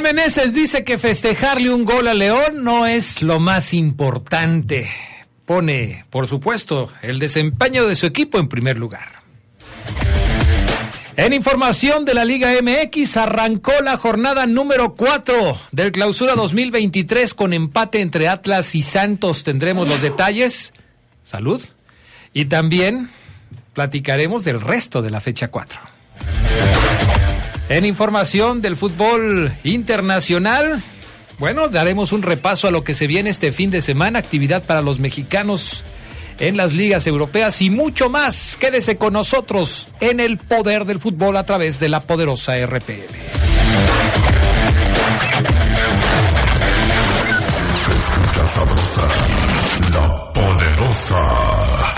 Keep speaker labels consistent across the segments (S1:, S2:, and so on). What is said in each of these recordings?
S1: Meneses dice que festejarle un gol a León no es lo más importante. Pone, por supuesto, el desempeño de su equipo en primer lugar. En información de la Liga MX, arrancó la jornada número 4 del Clausura 2023 con empate entre Atlas y Santos. Tendremos los detalles. Salud. Y también platicaremos del resto de la fecha 4. En información del fútbol internacional, bueno, daremos un repaso a lo que se viene este fin de semana, actividad para los mexicanos en las ligas europeas y mucho más. Quédese con nosotros en el poder del fútbol a través de la poderosa RPM.
S2: la poderosa.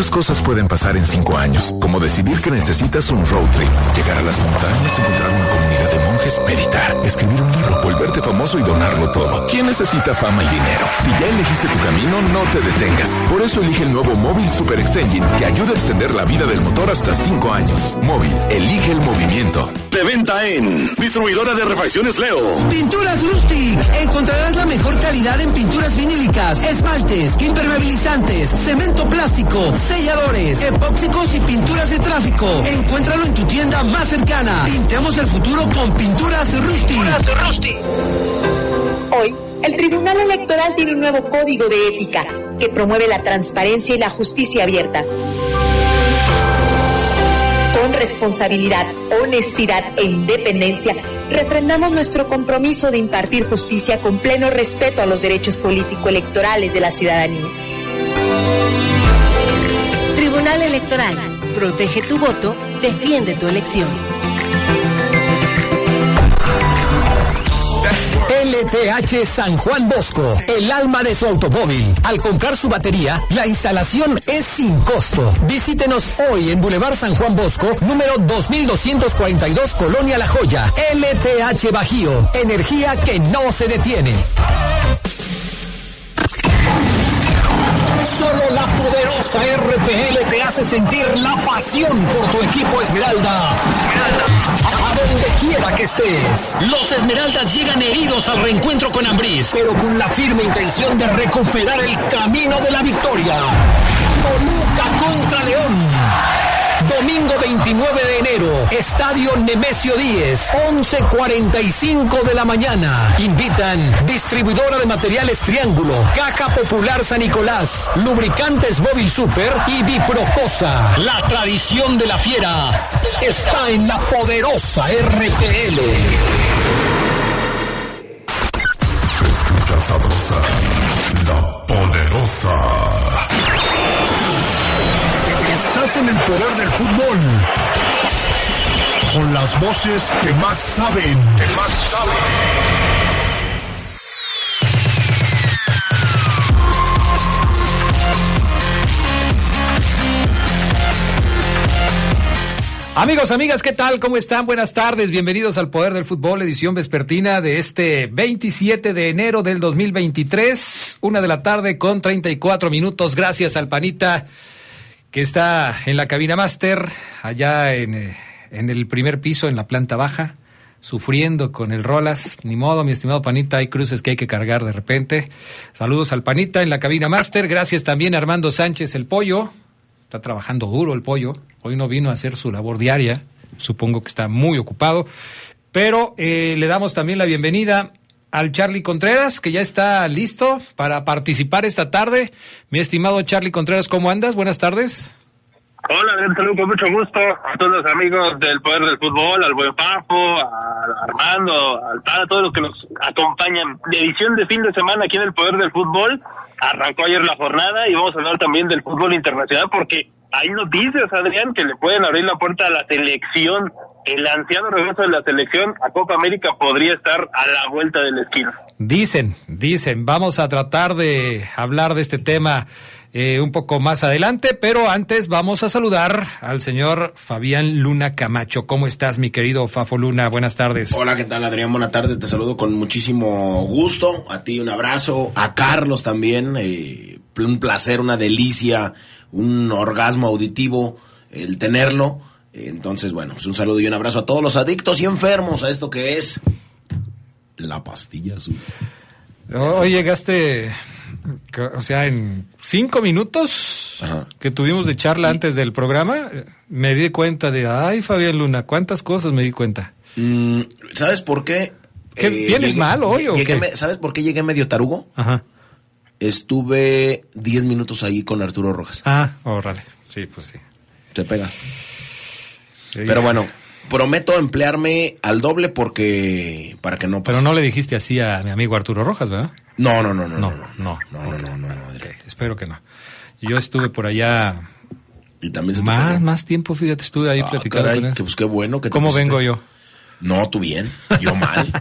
S2: Muchas cosas pueden pasar en cinco años, como decidir que necesitas un road trip, llegar a las montañas, encontrar una comunidad de monjes, meditar, escribir un libro, volverte famoso y donarlo todo. ¿Quién necesita fama y dinero? Si ya elegiste tu camino, no te detengas. Por eso elige el nuevo Móvil Super Extension que ayuda a extender la vida del motor hasta cinco años. Móvil, elige el movimiento.
S3: De venta en Distribuidora de Refacciones Leo.
S4: Pinturas Rustic. Encontrarás la mejor calidad en pinturas vinílicas, esmaltes, impermeabilizantes, cemento plástico, selladores, epóxicos y pinturas de tráfico. Encuéntralo en tu tienda más cercana. Pintemos el futuro con Pinturas Rusty.
S5: Hoy, el Tribunal Electoral tiene un nuevo código de ética que promueve la transparencia y la justicia abierta. Con responsabilidad, honestidad e independencia, refrendamos nuestro compromiso de impartir justicia con pleno respeto a los derechos político-electorales de la ciudadanía.
S6: Tribunal Electoral. Protege tu voto, defiende tu elección.
S7: LTH San Juan Bosco, el alma de su automóvil. Al comprar su batería, la instalación es sin costo. Visítenos hoy en Boulevard San Juan Bosco, número 2242, Colonia La Joya. LTH Bajío, energía que no se detiene. Poderosa RPL te hace sentir la pasión por tu equipo Esmeralda. A donde quiera que estés. Los Esmeraldas llegan heridos al reencuentro con Ambriz, pero con la firme intención de recuperar el camino de la victoria. Toluca contra León. Domingo 29 de Estadio Nemesio 10, 11.45 de la mañana. Invitan distribuidora de materiales Triángulo, Caja Popular San Nicolás, Lubricantes Móvil Super y Biprocosa. La tradición de la fiera está en la poderosa RPL.
S2: escucha sabrosa, la poderosa.
S3: Estás en el poder del fútbol. Con las voces que más saben. Que más saben.
S1: Amigos, amigas, ¿qué tal? ¿Cómo están? Buenas tardes. Bienvenidos al Poder del Fútbol, edición vespertina de este 27 de enero del 2023. Una de la tarde con 34 minutos. Gracias al Panita que está en la cabina máster, allá en, eh, en el primer piso, en la planta baja, sufriendo con el Rolas. Ni modo, mi estimado Panita, hay cruces que hay que cargar de repente. Saludos al Panita en la cabina máster. Gracias también a Armando Sánchez, el pollo. Está trabajando duro el pollo. Hoy no vino a hacer su labor diaria. Supongo que está muy ocupado. Pero eh, le damos también la bienvenida al Charlie Contreras, que ya está listo para participar esta tarde. Mi estimado Charlie Contreras, ¿cómo andas? Buenas tardes.
S8: Hola, saludo con mucho gusto a todos los amigos del Poder del Fútbol, al Buen Papo, a Armando, al a todos los que nos acompañan. De edición de fin de semana aquí en el Poder del Fútbol, arrancó ayer la jornada y vamos a hablar también del fútbol internacional porque hay noticias, Adrián, que le pueden abrir la puerta a la selección. El anciano regreso de la selección a Copa América podría estar a la vuelta de la esquina.
S1: Dicen, dicen, vamos a tratar de hablar de este tema eh, un poco más adelante, pero antes vamos a saludar al señor Fabián Luna Camacho. ¿Cómo estás, mi querido Fafo Luna? Buenas tardes.
S9: Hola, ¿qué tal, Adrián? Buenas tardes, te saludo con muchísimo gusto. A ti un abrazo, a Carlos también. Eh, un placer, una delicia, un orgasmo auditivo el tenerlo. Entonces, bueno, pues un saludo y un abrazo a todos los adictos y enfermos a esto que es la pastilla azul.
S1: Hoy llegaste o sea, en cinco minutos que tuvimos de charla antes del programa, me di cuenta de, ay, Fabián Luna, cuántas cosas me di cuenta.
S9: Mm, ¿Sabes por qué?
S1: ¿Qué ¿Vienes mal hoy o qué?
S9: ¿Sabes por qué llegué medio tarugo?
S1: Ajá.
S9: Estuve diez minutos ahí con Arturo Rojas.
S1: Ah, órale. Sí, pues sí.
S9: Se pega. Pero bueno, prometo emplearme al doble porque para que no
S1: pase. Pero no le dijiste así a mi amigo Arturo Rojas, ¿verdad?
S9: No, no, no, no.
S1: No, no, no, no, no, Espero que no. Yo estuve por allá.
S9: Y también se
S1: más, más tiempo, fíjate, estuve ahí ah, platicando.
S9: Que, pues qué bueno que
S1: ¿Cómo vengo yo?
S9: No, tú bien, yo mal.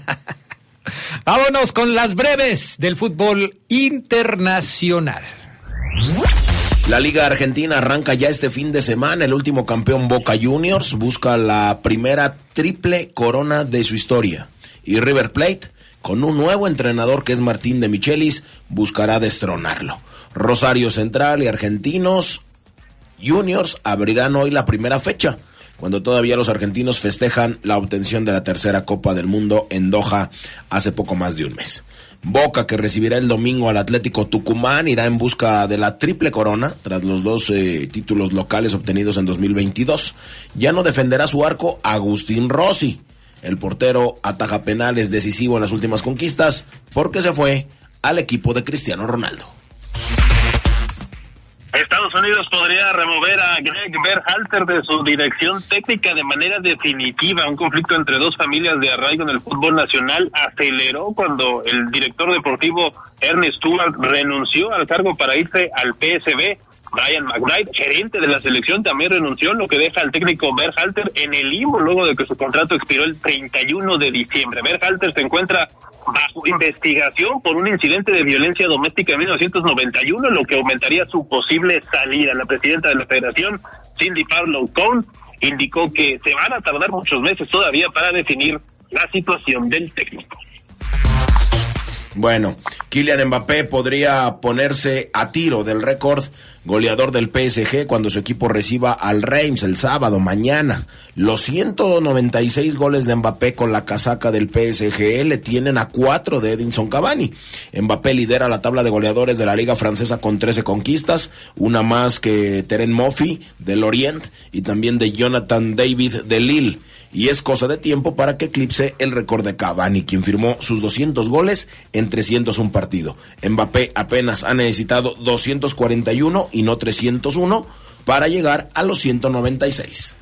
S1: Vámonos con las breves del fútbol internacional.
S9: La Liga Argentina arranca ya este fin de semana. El último campeón Boca Juniors busca la primera triple corona de su historia. Y River Plate con un nuevo entrenador que es Martín de Michelis, buscará destronarlo. Rosario Central y Argentinos Juniors abrirán hoy la primera fecha, cuando todavía los argentinos festejan la obtención de la tercera Copa del Mundo en Doha hace poco más de un mes. Boca, que recibirá el domingo al Atlético Tucumán, irá en busca de la triple corona tras los dos eh, títulos locales obtenidos en 2022. Ya no defenderá su arco Agustín Rossi el portero ataja penales decisivo en las últimas conquistas porque se fue al equipo de Cristiano Ronaldo.
S8: Unidos podría remover a Greg Berhalter de su dirección técnica de manera definitiva. Un conflicto entre dos familias de arraigo en el fútbol nacional aceleró cuando el director deportivo Ernest Stewart renunció al cargo para irse al PSB. Brian McBride, gerente de la selección, también renunció, lo que deja al técnico Berhalter en el limbo luego de que su contrato expiró el 31 de diciembre. Berhalter se encuentra bajo investigación por un incidente de violencia doméstica en 1991, lo que aumentaría su posible salida. La presidenta de la federación, Cindy Parlow Cohn, indicó que se van a tardar muchos meses todavía para definir la situación del técnico.
S9: Bueno, Kylian Mbappé podría ponerse a tiro del récord goleador del PSG cuando su equipo reciba al Reims el sábado, mañana. Los 196 goles de Mbappé con la casaca del PSG le tienen a cuatro de Edinson Cavani. Mbappé lidera la tabla de goleadores de la Liga Francesa con 13 conquistas, una más que Teren Moffi del Orient y también de Jonathan David de Lille y es cosa de tiempo para que eclipse el récord de Cavani, quien firmó sus 200 goles en 301 partido. Mbappé apenas ha necesitado 241 y no 301 para llegar a los 196.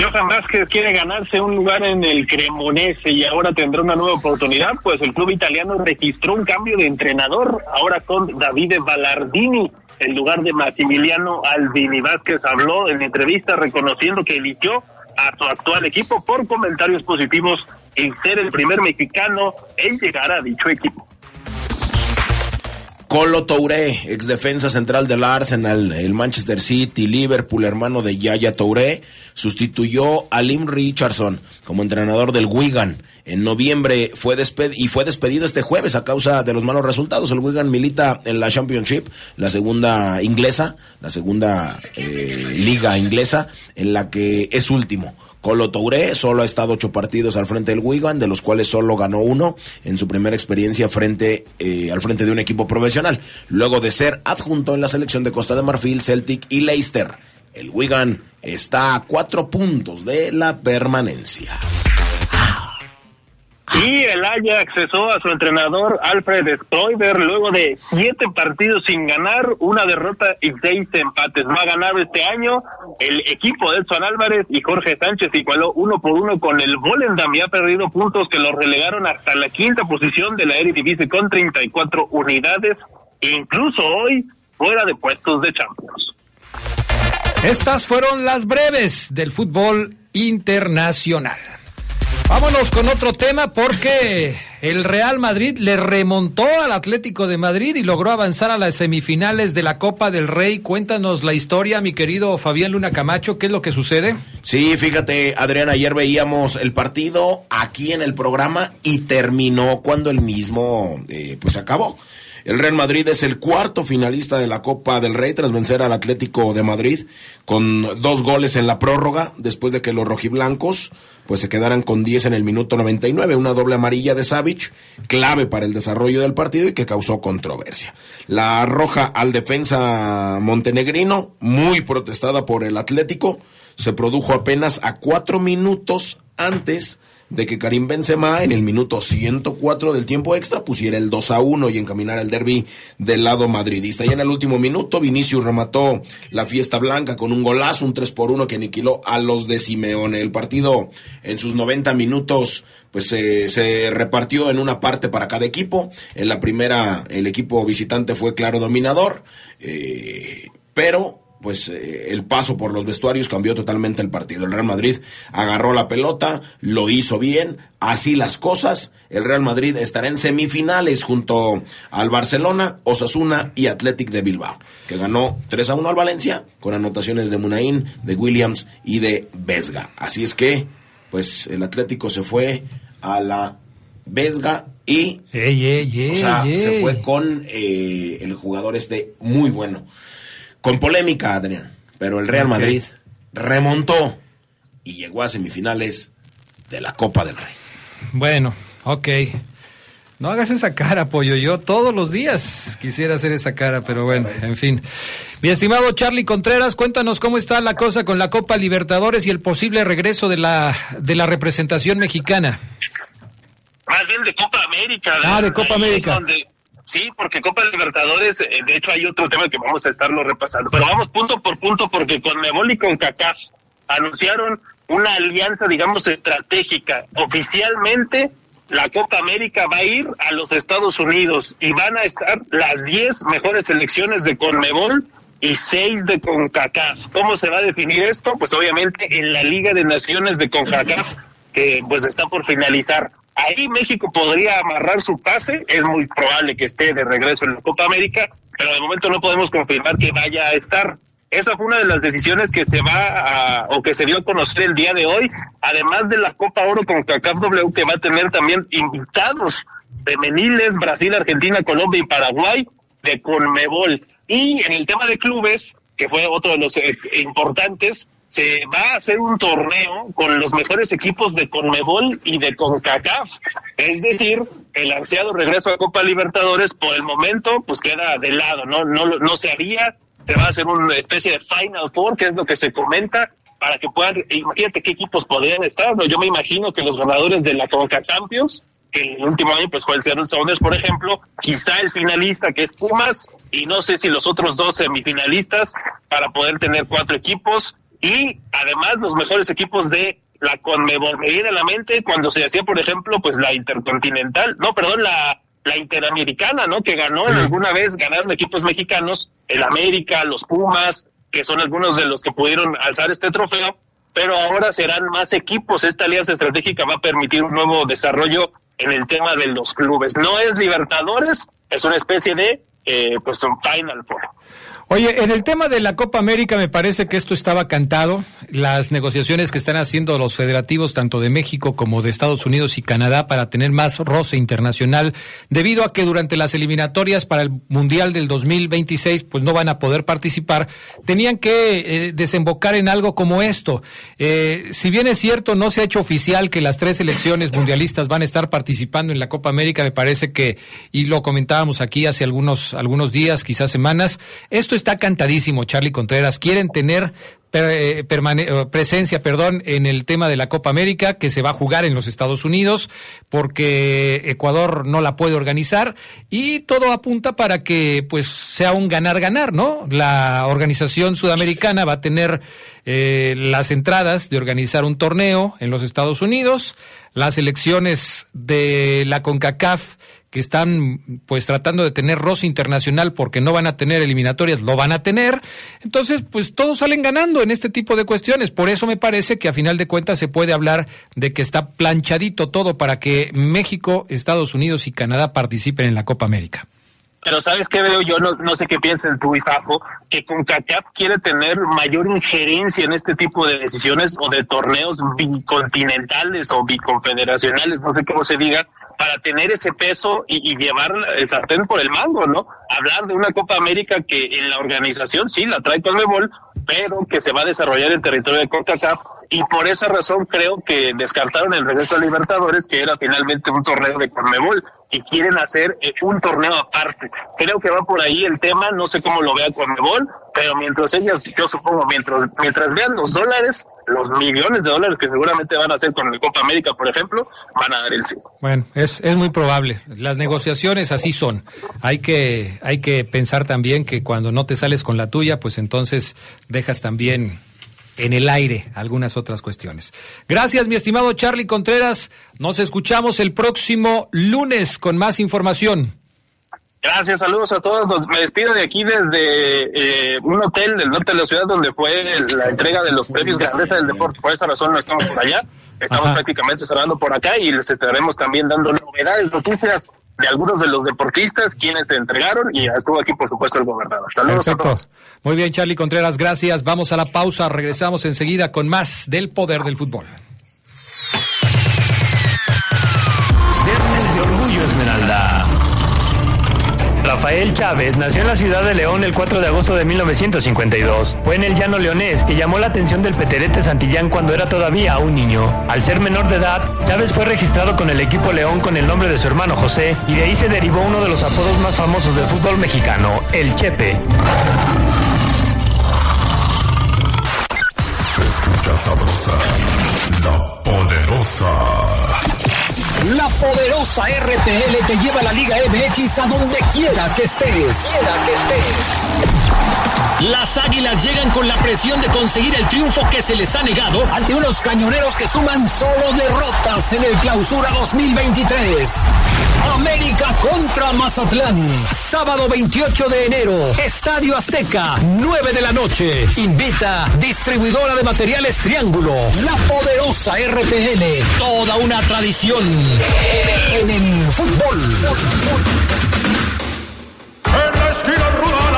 S8: Johan Vázquez quiere ganarse un lugar en el Cremonese y ahora tendrá una nueva oportunidad, pues el club italiano registró un cambio de entrenador, ahora con Davide Ballardini en lugar de Maximiliano Albini. Vázquez habló en entrevista reconociendo que eligió a su actual equipo por comentarios positivos en ser el primer mexicano en llegar a dicho equipo.
S9: Colo Touré, ex defensa central del Arsenal, el Manchester City, Liverpool, hermano de Yaya Touré, sustituyó a Lim Richardson como entrenador del Wigan. En noviembre fue desped y fue despedido este jueves a causa de los malos resultados. El Wigan milita en la Championship, la segunda inglesa, la segunda eh, liga inglesa, en la que es último. Colo Touré solo ha estado ocho partidos al frente del Wigan, de los cuales solo ganó uno en su primera experiencia frente eh, al frente de un equipo profesional, luego de ser adjunto en la selección de Costa de Marfil, Celtic y Leicester. El Wigan está a cuatro puntos de la permanencia.
S8: Y el Ajax cesó a su entrenador Alfred Stoiber luego de siete partidos sin ganar, una derrota y seis empates. No ha ganado este año el equipo de Edson Álvarez y Jorge Sánchez igualó uno por uno con el Volendam y ha perdido puntos que lo relegaron hasta la quinta posición de la Eredivisie con 34 unidades, incluso hoy fuera de puestos de Champions.
S1: Estas fueron las breves del fútbol internacional. Vámonos con otro tema porque el Real Madrid le remontó al Atlético de Madrid y logró avanzar a las semifinales de la Copa del Rey. Cuéntanos la historia, mi querido Fabián Luna Camacho, ¿qué es lo que sucede?
S9: Sí, fíjate, Adrián, ayer veíamos el partido aquí en el programa y terminó cuando el mismo eh, pues acabó. El Real Madrid es el cuarto finalista de la Copa del Rey tras vencer al Atlético de Madrid con dos goles en la prórroga después de que los rojiblancos pues se quedaran con 10 en el minuto 99, una doble amarilla de Savic, clave para el desarrollo del partido y que causó controversia. La roja al defensa montenegrino, muy protestada por el Atlético, se produjo apenas a cuatro minutos antes de que Karim Benzema en el minuto 104 del tiempo extra pusiera el 2 a 1 y encaminara el derby del lado madridista. Y en el último minuto Vinicius remató la fiesta blanca con un golazo, un 3 por 1 que aniquiló a los de Simeone. El partido en sus 90 minutos pues se repartió en una parte para cada equipo. En la primera el equipo visitante fue claro dominador, eh, pero pues eh, el paso por los vestuarios cambió totalmente el partido. El Real Madrid agarró la pelota, lo hizo bien, así las cosas. El Real Madrid estará en semifinales junto al Barcelona, Osasuna y Athletic de Bilbao, que ganó 3 a 1 al Valencia con anotaciones de Munain, de Williams y de Vesga. Así es que, pues el Atlético se fue a la Vesga y o sea, se fue con eh, el jugador este muy bueno con polémica, Adrián, pero el Real Madrid remontó y llegó a semifinales de la Copa del Rey.
S1: Bueno, ok. No hagas esa cara, pollo. Yo todos los días quisiera hacer esa cara, pero bueno, en fin. Mi estimado Charlie Contreras, cuéntanos cómo está la cosa con la Copa Libertadores y el posible regreso de la, de la representación mexicana.
S8: Más bien de Copa América.
S1: Ah, de Copa América.
S8: Sí, porque Copa Libertadores, eh, de hecho hay otro tema que vamos a estarlo repasando, pero vamos punto por punto porque con Nebol y con CACAF anunciaron una alianza, digamos, estratégica. Oficialmente, la Copa América va a ir a los Estados Unidos y van a estar las 10 mejores selecciones de Conmebol y 6 de CONCACAF. ¿Cómo se va a definir esto? Pues obviamente en la Liga de Naciones de CONCACAF, que pues está por finalizar. Ahí México podría amarrar su pase, es muy probable que esté de regreso en la Copa América, pero de momento no podemos confirmar que vaya a estar. Esa fue una de las decisiones que se va a, o que se dio a conocer el día de hoy, además de la Copa Oro con CACAF W, que va a tener también invitados femeniles, Brasil, Argentina, Colombia y Paraguay, de Conmebol. Y en el tema de clubes, que fue otro de los eh, importantes, se va a hacer un torneo con los mejores equipos de Conmebol y de CONCACAF. Es decir, el ansiado regreso a Copa Libertadores por el momento pues queda de lado, no no no se haría, se va a hacer una especie de Final Four, que es lo que se comenta para que puedan, imagínate qué equipos podrían estar, ¿no? yo me imagino que los ganadores de la CONCACAF Champions, que el último año pues fue el Seattle Sounders, por ejemplo, quizá el finalista que es Pumas, y no sé si los otros dos semifinalistas para poder tener cuatro equipos, y además los mejores equipos de la Conmebol. Me viene a la mente cuando se hacía, por ejemplo, pues la Intercontinental, no, perdón, la, la Interamericana, ¿no? Que ganó alguna vez, ganaron equipos mexicanos, el América, los Pumas, que son algunos de los que pudieron alzar este trofeo, pero ahora serán más equipos. Esta alianza estratégica va a permitir un nuevo desarrollo en el tema de los clubes. No es Libertadores, es una especie de, eh, pues, un Final Four.
S1: Oye, en el tema de la Copa América me parece que esto estaba cantado. Las negociaciones que están haciendo los federativos tanto de México como de Estados Unidos y Canadá para tener más roce internacional, debido a que durante las eliminatorias para el Mundial del 2026 pues no van a poder participar, tenían que eh, desembocar en algo como esto. Eh, si bien es cierto, no se ha hecho oficial que las tres selecciones mundialistas van a estar participando en la Copa América, me parece que, y lo comentábamos aquí hace algunos, algunos días, quizás semanas, esto está cantadísimo, Charlie Contreras. Quieren tener eh, presencia, perdón, en el tema de la Copa América que se va a jugar en los Estados Unidos porque Ecuador no la puede organizar y todo apunta para que pues sea un ganar-ganar, ¿no? La organización sudamericana va a tener eh, las entradas de organizar un torneo en los Estados Unidos, las elecciones de la CONCACAF que están pues tratando de tener roce internacional porque no van a tener eliminatorias, lo van a tener. Entonces, pues todos salen ganando en este tipo de cuestiones. Por eso me parece que a final de cuentas se puede hablar de que está planchadito todo para que México, Estados Unidos y Canadá participen en la Copa América.
S8: Pero ¿sabes qué veo yo? No, no sé qué piensas tú y Fafo, que CONCACAF quiere tener mayor injerencia en este tipo de decisiones o de torneos bicontinentales o biconfederacionales, no sé cómo se diga, para tener ese peso y, llevar el sartén por el mango, ¿no? Hablar de una Copa América que en la organización sí la trae Conmebol, pero que se va a desarrollar en territorio de CONCACAF y por esa razón creo que descartaron el regreso a Libertadores, que era finalmente un torneo de Conmebol, y quieren hacer eh, un torneo aparte. Creo que va por ahí el tema, no sé cómo lo vea Conmebol, pero mientras ellos, yo supongo, mientras, mientras vean los dólares, los millones de dólares que seguramente van a hacer con el Copa América, por ejemplo, van a dar el sí.
S1: Bueno, es, es muy probable. Las negociaciones así son. Hay que, hay que pensar también que cuando no te sales con la tuya, pues entonces dejas también en el aire algunas otras cuestiones. Gracias, mi estimado Charlie Contreras. Nos escuchamos el próximo lunes con más información.
S8: Gracias, saludos a todos. Me despido de aquí desde eh, un hotel del norte de la ciudad donde fue la entrega de los premios Grandeza del Deporte. Por esa razón no estamos por allá. Estamos prácticamente cerrando por acá y les estaremos también dando novedades, noticias de algunos de los deportistas quienes se entregaron y estuvo aquí por supuesto el gobernador. Saludos a todos.
S1: Muy bien, Charlie Contreras, gracias. Vamos a la pausa, regresamos enseguida con más del poder del fútbol.
S10: Viernes de Orgullo Esmeralda. Rafael Chávez nació en la ciudad de León el 4 de agosto de 1952. Fue en el llano leonés que llamó la atención del Peterete Santillán cuando era todavía un niño. Al ser menor de edad, Chávez fue registrado con el equipo León con el nombre de su hermano José y de ahí se derivó uno de los apodos más famosos del fútbol mexicano, el Chepe.
S2: Se escucha sabrosa, la poderosa.
S7: La poderosa RPL te lleva a la Liga MX a donde quiera que estés. Quiera que estés. Las águilas llegan con la presión de conseguir el triunfo que se les ha negado ante unos cañoneros que suman solo derrotas en el clausura 2023. América contra Mazatlán. Sábado 28 de enero. Estadio Azteca. 9 de la noche. Invita distribuidora de materiales Triángulo. La poderosa RPL. Toda una tradición en el fútbol.
S11: En la esquina ruda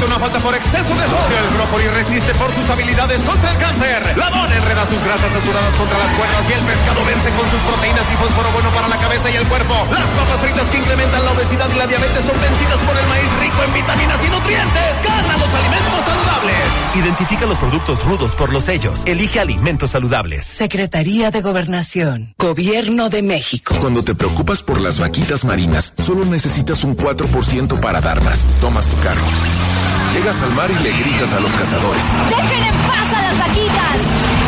S11: comete una falta por exceso de sodio. El brócoli resiste por sus habilidades contra el cáncer. La dona enreda sus grasas saturadas contra las cuerdas y el pescado vence con sus proteínas y fósforo bueno para la cabeza y el cuerpo. Las papas fritas que incrementan la obesidad y la diabetes son vencidas por el maíz rico en vitaminas y nutrientes. Gana los alimentos saludables.
S12: Identifica los productos rudos por los sellos. Elige alimentos saludables.
S13: Secretaría de Gobernación. Gobierno de México.
S2: Cuando te preocupas por las vaquitas marinas, solo necesitas un 4% para dar más. Tomas tu carro. Llegas al mar y le gritas a los cazadores.
S14: ¡Dejen en paz a las vaquitas!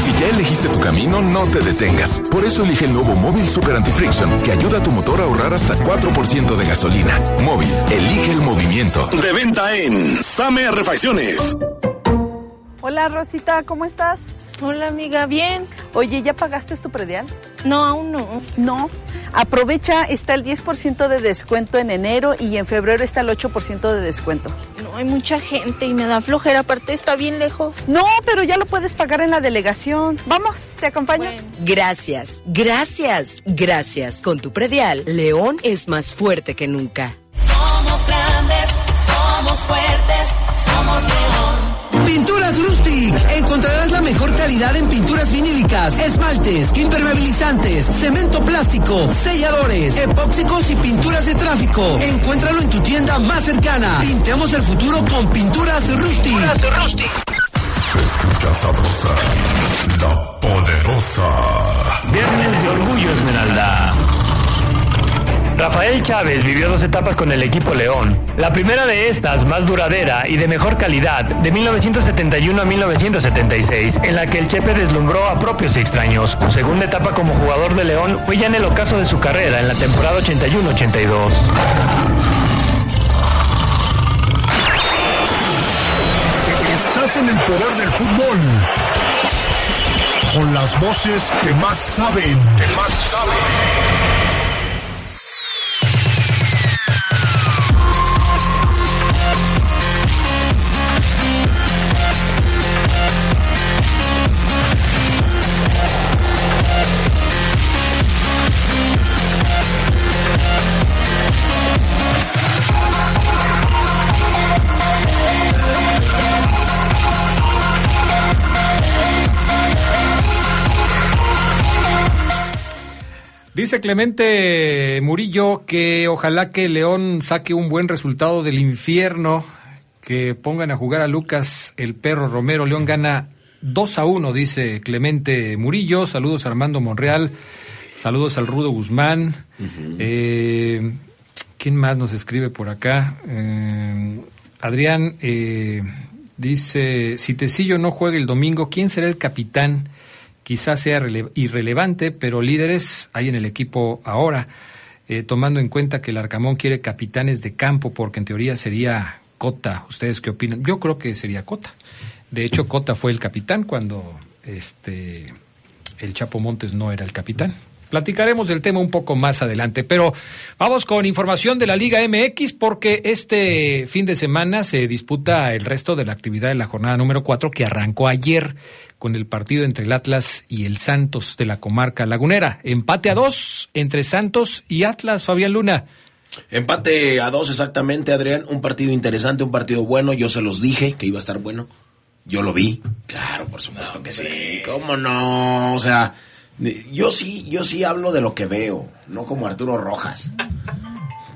S2: Si ya elegiste tu camino, no te detengas. Por eso elige el nuevo Móvil Super Anti-Friction, que ayuda a tu motor a ahorrar hasta 4% de gasolina. Móvil, elige el movimiento.
S3: De venta en Same Refacciones.
S15: Hola Rosita, ¿cómo estás?
S16: Hola amiga, bien.
S15: Oye, ¿ya pagaste tu predial?
S16: No, aún no.
S15: No. Aprovecha, está el 10% de descuento en enero y en febrero está el 8% de descuento.
S16: No, hay mucha gente y me da flojera, aparte está bien lejos.
S15: No, pero ya lo puedes pagar en la delegación. Vamos, te acompaño.
S13: Gracias, gracias, gracias. Con tu predial, León es más fuerte que nunca.
S14: Somos grandes, somos fuertes, somos León.
S4: Mejor calidad en pinturas vinílicas, esmaltes, impermeabilizantes, cemento plástico, selladores, epóxicos y pinturas de tráfico. Encuéntralo en tu tienda más cercana. Pintemos el futuro con Pinturas Rustic.
S2: Se escucha sabrosa, la poderosa.
S10: Viernes de Orgullo Esmeralda. Rafael Chávez vivió dos etapas con el equipo León. La primera de estas, más duradera y de mejor calidad, de 1971 a 1976, en la que el Chepe deslumbró a propios y extraños. Su segunda etapa como jugador de León fue ya en el ocaso de su carrera, en la temporada 81-82.
S17: Estás en el poder del fútbol. Con las voces que más saben. Que más saben.
S1: Dice Clemente Murillo que ojalá que León saque un buen resultado del infierno, que pongan a jugar a Lucas el perro Romero. León gana 2 a 1, dice Clemente Murillo. Saludos a Armando Monreal. Saludos al Rudo Guzmán. Eh, ¿Quién más nos escribe por acá? Eh, Adrián eh, dice, si Tecillo no juega el domingo, ¿quién será el capitán? Quizás sea rele- irrelevante, pero líderes hay en el equipo ahora, eh, tomando en cuenta que el Arcamón quiere capitanes de campo, porque en teoría sería Cota. ¿Ustedes qué opinan? Yo creo que sería Cota. De hecho, Cota fue el capitán cuando este el Chapo Montes no era el capitán. Platicaremos del tema un poco más adelante, pero vamos con información de la Liga MX porque este fin de semana se disputa el resto de la actividad de la jornada número 4 que arrancó ayer con el partido entre el Atlas y el Santos de la comarca lagunera. Empate a dos entre Santos y Atlas, Fabián Luna.
S9: Empate a dos exactamente, Adrián. Un partido interesante, un partido bueno. Yo se los dije que iba a estar bueno. Yo lo vi. Claro, por supuesto que sí. ¿Cómo no? O sea, yo sí, yo sí hablo de lo que veo, no como Arturo Rojas.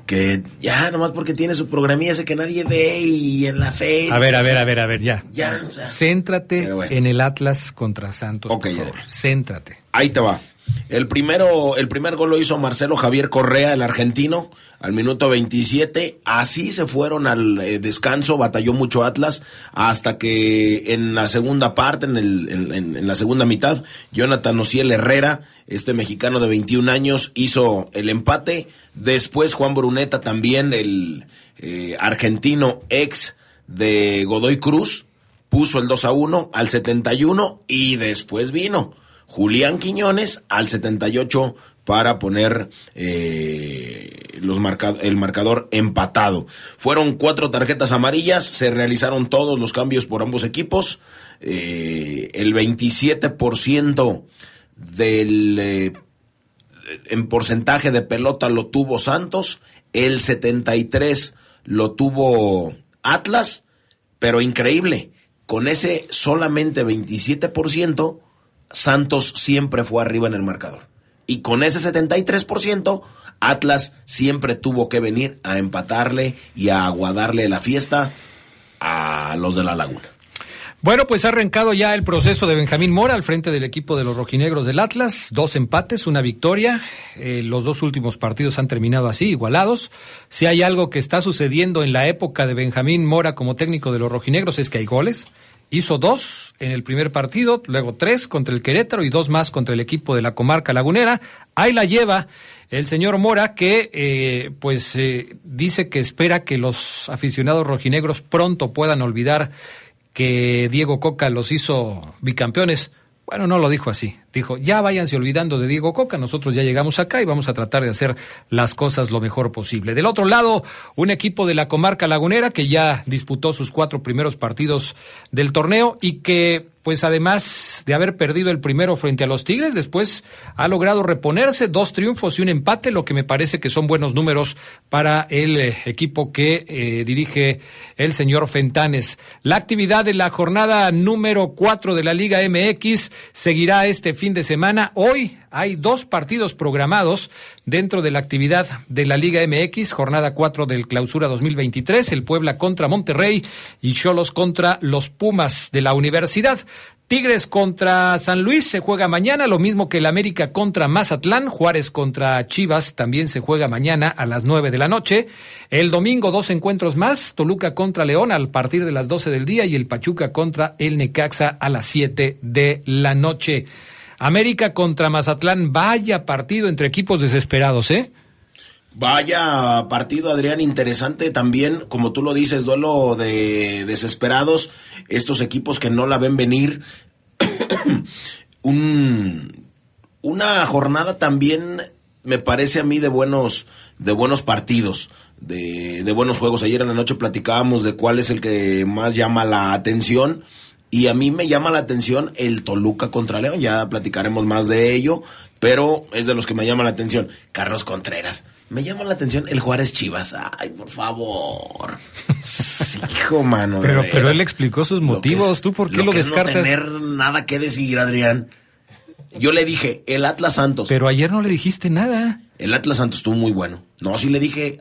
S9: Que ya, nomás porque tiene su programilla ese que nadie ve y en la fe.
S1: A ver, a ver, a ver, a ver, ya.
S9: Ya, o sea.
S1: Céntrate en el Atlas contra Santos,
S9: Ok,
S1: por
S9: ya.
S1: favor. Céntrate.
S9: Ahí te va. El primero, el primer gol lo hizo Marcelo Javier Correa, el argentino, al minuto 27. Así se fueron al eh, descanso, batalló mucho Atlas, hasta que en la segunda parte, en, el, en, la segunda mitad, Jonathan Ociel Herrera, este mexicano de 21 años, hizo el empate. Después Juan Bruneta también, el eh, argentino ex de Godoy Cruz, puso el 2 a 1 al 71 y después vino Julián Quiñones al 78 para poner eh, los marca- el marcador empatado. Fueron cuatro tarjetas amarillas, se realizaron todos los cambios por ambos equipos. Eh, el 27% del eh, en porcentaje de pelota lo tuvo Santos, el 73 lo tuvo Atlas, pero increíble, con ese solamente 27%, Santos siempre fue arriba en el marcador. Y con ese 73%, Atlas siempre tuvo que venir a empatarle y a aguadarle la fiesta a los de la laguna.
S1: Bueno, pues ha arrancado ya el proceso de Benjamín Mora al frente del equipo de los rojinegros del Atlas. Dos empates, una victoria. Eh, los dos últimos partidos han terminado así, igualados. Si hay algo que está sucediendo en la época de Benjamín Mora como técnico de los rojinegros es que hay goles. Hizo dos en el primer partido, luego tres contra el Querétaro y dos más contra el equipo de la comarca lagunera. Ahí la lleva el señor Mora que eh, pues eh, dice que espera que los aficionados rojinegros pronto puedan olvidar que Diego Coca los hizo bicampeones. Bueno, no lo dijo así. Dijo, ya váyanse olvidando de Diego Coca, nosotros ya llegamos acá y vamos a tratar de hacer las cosas lo mejor posible. Del otro lado, un equipo de la comarca lagunera que ya disputó sus cuatro primeros partidos del torneo y que, pues además de haber perdido el primero frente a los Tigres, después ha logrado reponerse dos triunfos y un empate, lo que me parece que son buenos números para el eh, equipo que eh, dirige el señor Fentanes. La actividad de la jornada número cuatro de la Liga MX seguirá este fin de semana. Hoy hay dos partidos programados dentro de la actividad de la Liga MX, jornada 4 del clausura 2023, el Puebla contra Monterrey y Cholos contra los Pumas de la universidad. Tigres contra San Luis se juega mañana, lo mismo que el América contra Mazatlán, Juárez contra Chivas también se juega mañana a las nueve de la noche. El domingo dos encuentros más, Toluca contra León a partir de las doce del día y el Pachuca contra el Necaxa a las siete de la noche. América contra Mazatlán, vaya partido entre equipos desesperados, ¿eh?
S9: Vaya partido, Adrián, interesante también, como tú lo dices, duelo de desesperados, estos equipos que no la ven venir. Un, una jornada también me parece a mí de buenos, de buenos partidos, de, de buenos juegos. Ayer en la noche platicábamos de cuál es el que más llama la atención. Y a mí me llama la atención el Toluca contra León, ya platicaremos más de ello, pero es de los que me llama la atención. Carlos Contreras, me llama la atención el Juárez Chivas. Ay, por favor. Hijo, mano.
S1: Pero, pero él explicó sus motivos. ¿Tú por qué lo,
S9: lo
S1: descartas?
S9: no tener nada que decir, Adrián. Yo le dije, el Atlas Santos.
S1: Pero ayer no le dijiste nada.
S9: El Atlas Santos estuvo muy bueno. No, sí le dije,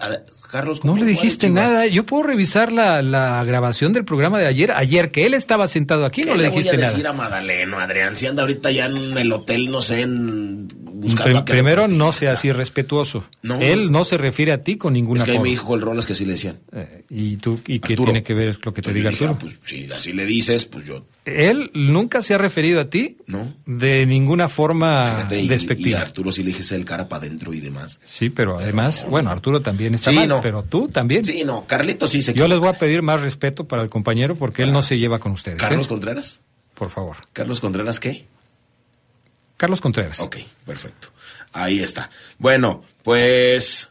S9: Carlos.
S1: No le dijiste nada. Yo puedo revisar la, la, grabación del programa de ayer. Ayer que él estaba sentado aquí, no le, dijiste
S9: voy a
S1: nada.
S9: decir a Madaleno, Adrián? Si anda ahorita ya en el hotel, no sé, en buscando
S1: Prim Primero, no sea así respetuoso.
S9: No.
S1: Él no se refiere a ti con ninguna
S9: Es que ahí me dijo el Rolas que así le decían.
S1: Eh, ¿Y tú y qué
S9: Arturo.
S1: tiene que ver lo que te
S9: Entonces
S1: diga
S9: yo dije,
S1: Arturo?
S9: ah, pues si así le dices, pues yo.
S1: Él nunca se ha referido a ti
S9: No.
S1: de ninguna forma
S9: Fíjate, y, y
S1: despectiva.
S9: a Arturo sí le dije el cara para adentro y demás.
S1: Sí, pero además, bueno, Arturo también está
S9: Sí,
S1: mal,
S9: no.
S1: pero tú también.
S9: Sí, no, Carlitos sí se
S1: Yo les voy a pedir más respeto para el compañero porque él no se lleva con ustedes. ¿eh?
S9: ¿Carlos Contreras?
S1: Por favor.
S9: ¿Carlos Contreras qué?
S1: Carlos Contreras.
S9: Ok, perfecto. Ahí está. Bueno, pues.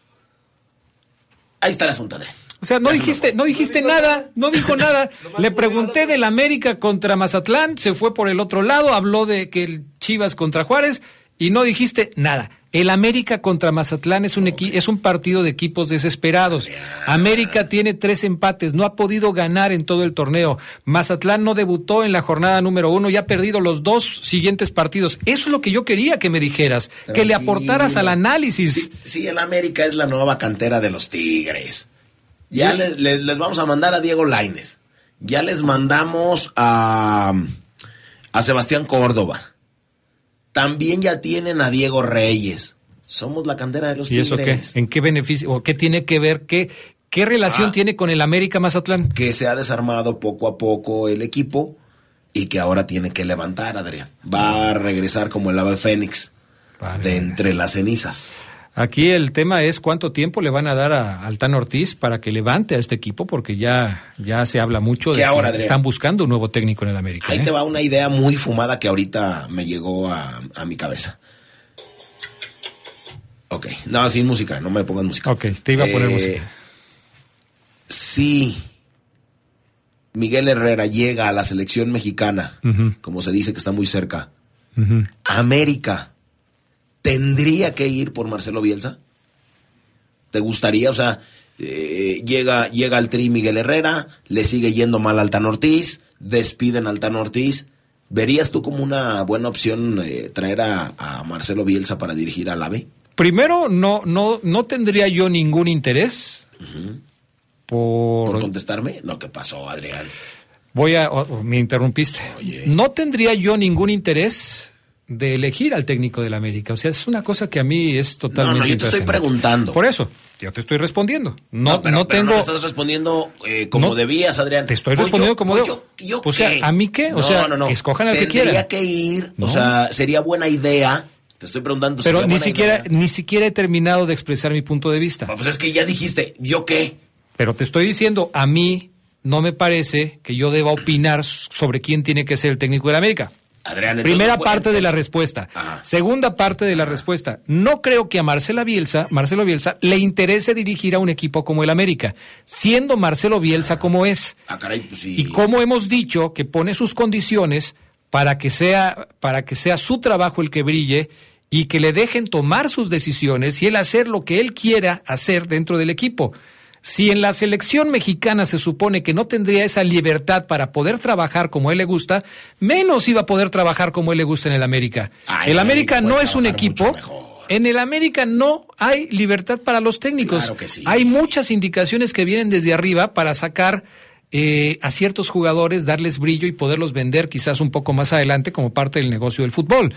S9: Ahí está el asunto, Adrián.
S1: O sea, no dijiste, no dijiste nada, no dijo nada. Le pregunté del América contra Mazatlán, se fue por el otro lado, habló de que el Chivas contra Juárez y no dijiste nada. El América contra Mazatlán es un equi- es un partido de equipos desesperados. América tiene tres empates, no ha podido ganar en todo el torneo. Mazatlán no debutó en la jornada número uno y ha perdido los dos siguientes partidos. Eso es lo que yo quería que me dijeras, que le aportaras al análisis.
S9: Sí, el América es la nueva cantera de los Tigres. Ya les, les- les vamos a mandar a Diego Laines. Ya les mandamos a, a Sebastián Córdoba. También ya tienen a Diego Reyes. Somos la cantera de los
S1: ¿Y eso qué?
S9: Tigres.
S1: ¿En qué beneficio o qué tiene que ver? ¿Qué, qué relación
S9: Ah.
S1: tiene con el América Mazatlán?
S9: Que se ha desarmado poco a poco el equipo y que ahora tiene que levantar, Adrián. Va a regresar como el ave fénix de entre las cenizas.
S1: Aquí el tema es cuánto tiempo le van a dar a Altán Ortiz para que levante a este equipo, porque ya, ya se habla mucho de
S9: ¿Qué
S1: que
S9: ahora, Adrián?
S1: están buscando un nuevo técnico en el América.
S9: Ahí
S1: ¿eh?
S9: te va una idea muy fumada que ahorita me llegó a, a mi cabeza. Ok, no, sin música, no me pongan música.
S1: Ok, te iba a poner
S9: Eh,
S1: música.
S9: Si Miguel Herrera llega a la selección mexicana, como se dice que está muy cerca. América tendría que ir por Marcelo Bielsa. ¿Te gustaría? O sea, eh, llega, llega al tri Miguel Herrera, le sigue yendo mal al Tan Ortiz, despiden al Tan Ortiz. ¿Verías tú como una buena opción eh, traer a, a Marcelo Bielsa para dirigir al AVE?
S1: Primero, no, no, no tendría yo ningún interés por...
S9: ¿Por contestarme? No, ¿qué pasó, Adrián?
S1: Voy a... me interrumpiste. No tendría yo ningún interés de elegir al técnico del América. O sea, es una cosa que a mí es
S9: No,
S1: totalmente
S9: no, yo te estoy preguntando.
S1: Por eso, yo te estoy respondiendo. No,
S9: pero,
S1: no
S9: pero
S1: tengo...
S9: me estás respondiendo eh, como
S1: No,
S9: debías, Adrián.
S1: Te estoy
S9: Pues
S1: respondiendo como
S9: pues
S1: debo.
S9: yo- yo
S1: o sea. ¿a mí qué? O
S9: No,
S1: sea,
S9: no, no.
S1: escojan al que
S9: Tendría
S1: quieran.
S9: que ir,
S1: No.
S9: o sea, sería buena idea. Te estoy preguntando.
S1: Pero
S9: ¿sería
S1: ni siquiera,
S9: idea?
S1: ni siquiera he terminado de expresar mi punto de vista.
S9: Pues es que ya dijiste, ¿yo qué?
S1: Pero te estoy diciendo, a mí no me parece que yo deba opinar sobre quién tiene que ser el técnico de la América.
S9: Adrián,
S1: Primera parte de la respuesta. Segunda parte de la respuesta. No creo que a Marcela Bielsa, Marcelo Bielsa, le interese dirigir a un equipo como el América, siendo Marcelo Bielsa como es.
S9: Ah, caray, pues sí.
S1: Y como hemos dicho que pone sus condiciones para que sea para que sea su trabajo el que brille y que le dejen tomar sus decisiones y él hacer lo que él quiera hacer dentro del equipo. Si en la selección mexicana se supone que no tendría esa libertad para poder trabajar como él le gusta, menos iba a poder trabajar como él le gusta en el América.
S9: Ay,
S1: el América no es un equipo. En el América no hay libertad para los técnicos.
S9: Claro que sí.
S1: Hay muchas indicaciones que vienen desde arriba para sacar eh, a ciertos jugadores, darles brillo y poderlos vender quizás un poco más adelante como parte del negocio del fútbol.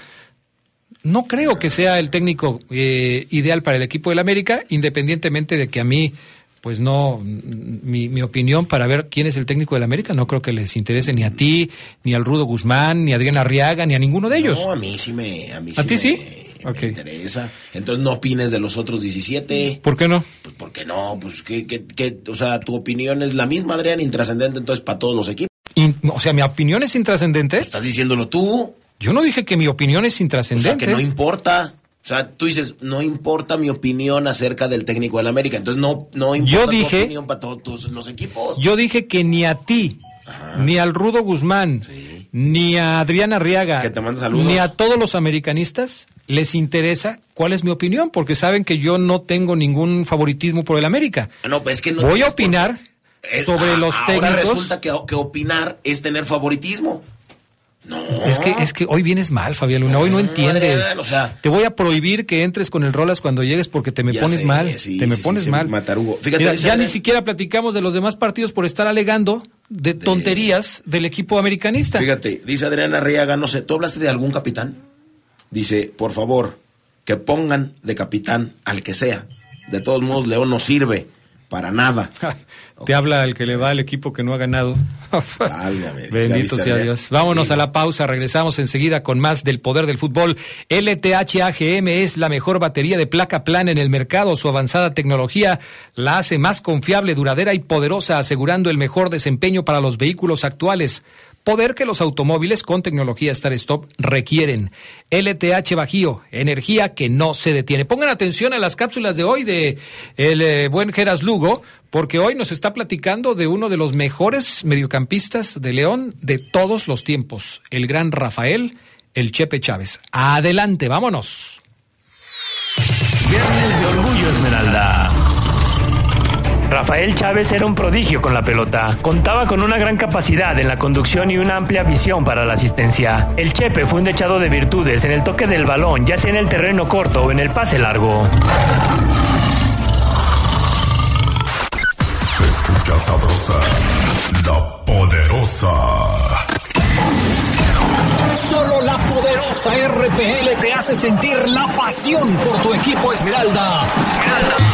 S1: No creo que sea el técnico eh, ideal para el equipo del América, independientemente de que a mí, pues no, mi, mi opinión para ver quién es el técnico del América, no creo que les interese ni a ti, ni al Rudo Guzmán, ni a Adrián Arriaga, ni a ninguno de ellos.
S9: No, a mí sí me, a mí
S1: ¿A
S9: sí
S1: ti
S9: me-
S1: sí?
S9: me
S1: Ok.
S9: interesa. Entonces no opines de los otros 17.
S1: ¿Por qué no?
S9: Pues porque no, pues que, que, que, o sea, tu opinión es la misma, Adrián, intrascendente entonces para todos los equipos.
S1: In- o sea, mi opinión es intrascendente.
S9: Estás diciéndolo tú.
S1: Yo no dije que mi opinión es
S9: O sea,
S1: intrascendente.
S9: que no importa. O sea, tú dices, no importa mi opinión acerca del técnico del América. Entonces no, no importa
S1: Yo
S9: tu
S1: dije-
S9: opinión para todos tus- los equipos.
S1: Yo dije que ni a ti, ni al Rudo Guzmán, ni a Adrián Arriaga,
S9: Que te
S1: ni a todos los americanistas les interesa cuál es mi opinión, porque saben que yo no tengo ningún favoritismo por el América.
S9: No, pues es que no
S1: Voy a
S9: por-
S1: opinar sobre
S9: ah,
S1: los
S9: ahora
S1: técnicos.
S9: resulta que, que opinar es tener favoritismo.
S1: Es que, es que hoy vienes mal, Fabián Luna, hoy no entiendes.
S9: O sea-
S1: te voy a prohibir que entres con el Rolas cuando llegues porque te me pones
S9: sé,
S1: mal.
S9: sí,
S1: te me
S9: sí,
S1: pones
S9: sí,
S1: mal.
S9: matarugo. Fíjate,
S1: Mira, ya ni siquiera platicamos de los demás partidos por estar alegando de tonterías del equipo americanista.
S9: Fíjate, dice Adriana Arriaga, no sé, ¿tú hablaste de algún capitán? Dice, por favor, que pongan de capitán al que sea. De todos modos, León no sirve para nada.
S1: Te habla el que le va al equipo que no ha ganado. Bendito sea? Dios. Vámonos a la pausa, regresamos enseguida con más del poder del fútbol. LTH AGM es la mejor batería de placa plana en el mercado. Su avanzada tecnología la hace más confiable, duradera y poderosa, asegurando el mejor desempeño para los vehículos actuales. Poder que los automóviles con tecnología Star Stop requieren. LTH Bajío, energía que no se detiene. Pongan atención a las cápsulas de hoy de el eh, buen Geras Lugo, porque hoy nos está platicando de uno de los mejores mediocampistas de León de todos los tiempos, el gran Rafael, el Chepe Chávez. Adelante, vámonos.
S10: Viernes de Orgullo Esmeralda. Rafael Chávez era un prodigio con la pelota. Contaba con una gran capacidad en la conducción y una amplia visión para la asistencia. El Chepe fue un dechado de virtudes en el toque del balón, ya sea en el terreno corto o en el pase largo.
S17: Se escucha sabrosa, la poderosa.
S7: Solo la poderosa RPL te hace sentir la pasión por tu equipo Esmeralda. A donde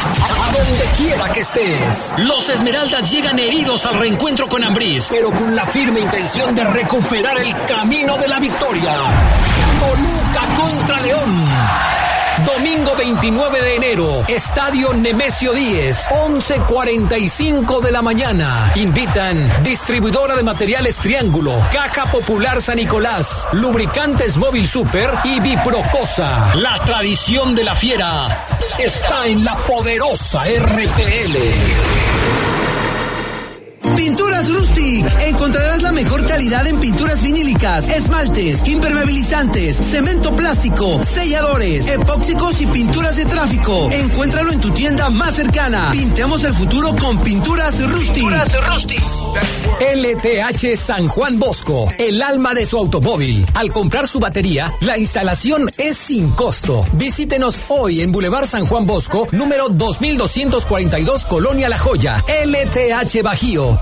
S7: quiera que estés. Los Esmeraldas llegan heridos al reencuentro con Ambriz, pero con la firme intención de recuperar el camino de la victoria. Toluca contra León. Domingo 29 de enero, Estadio Nemesio 10, 11.45 de la mañana. Invitan Distribuidora de Materiales Triángulo, Caja Popular San Nicolás, Lubricantes Móvil Super y Biprocosa. La tradición de la fiera está en la poderosa RPL.
S4: Pinturas Rustic. Encontrarás la mejor calidad en pinturas vinílicas, esmaltes, impermeabilizantes, cemento plástico, selladores, epóxicos y pinturas de tráfico. Encuéntralo en tu tienda más cercana. Pintemos el futuro con Pinturas Rustic.
S7: LTH San Juan Bosco, el alma de su automóvil. Al comprar su batería, la instalación es sin costo. Visítenos hoy en Boulevard San Juan Bosco, número 2242, Colonia La Joya. LTH Bajío,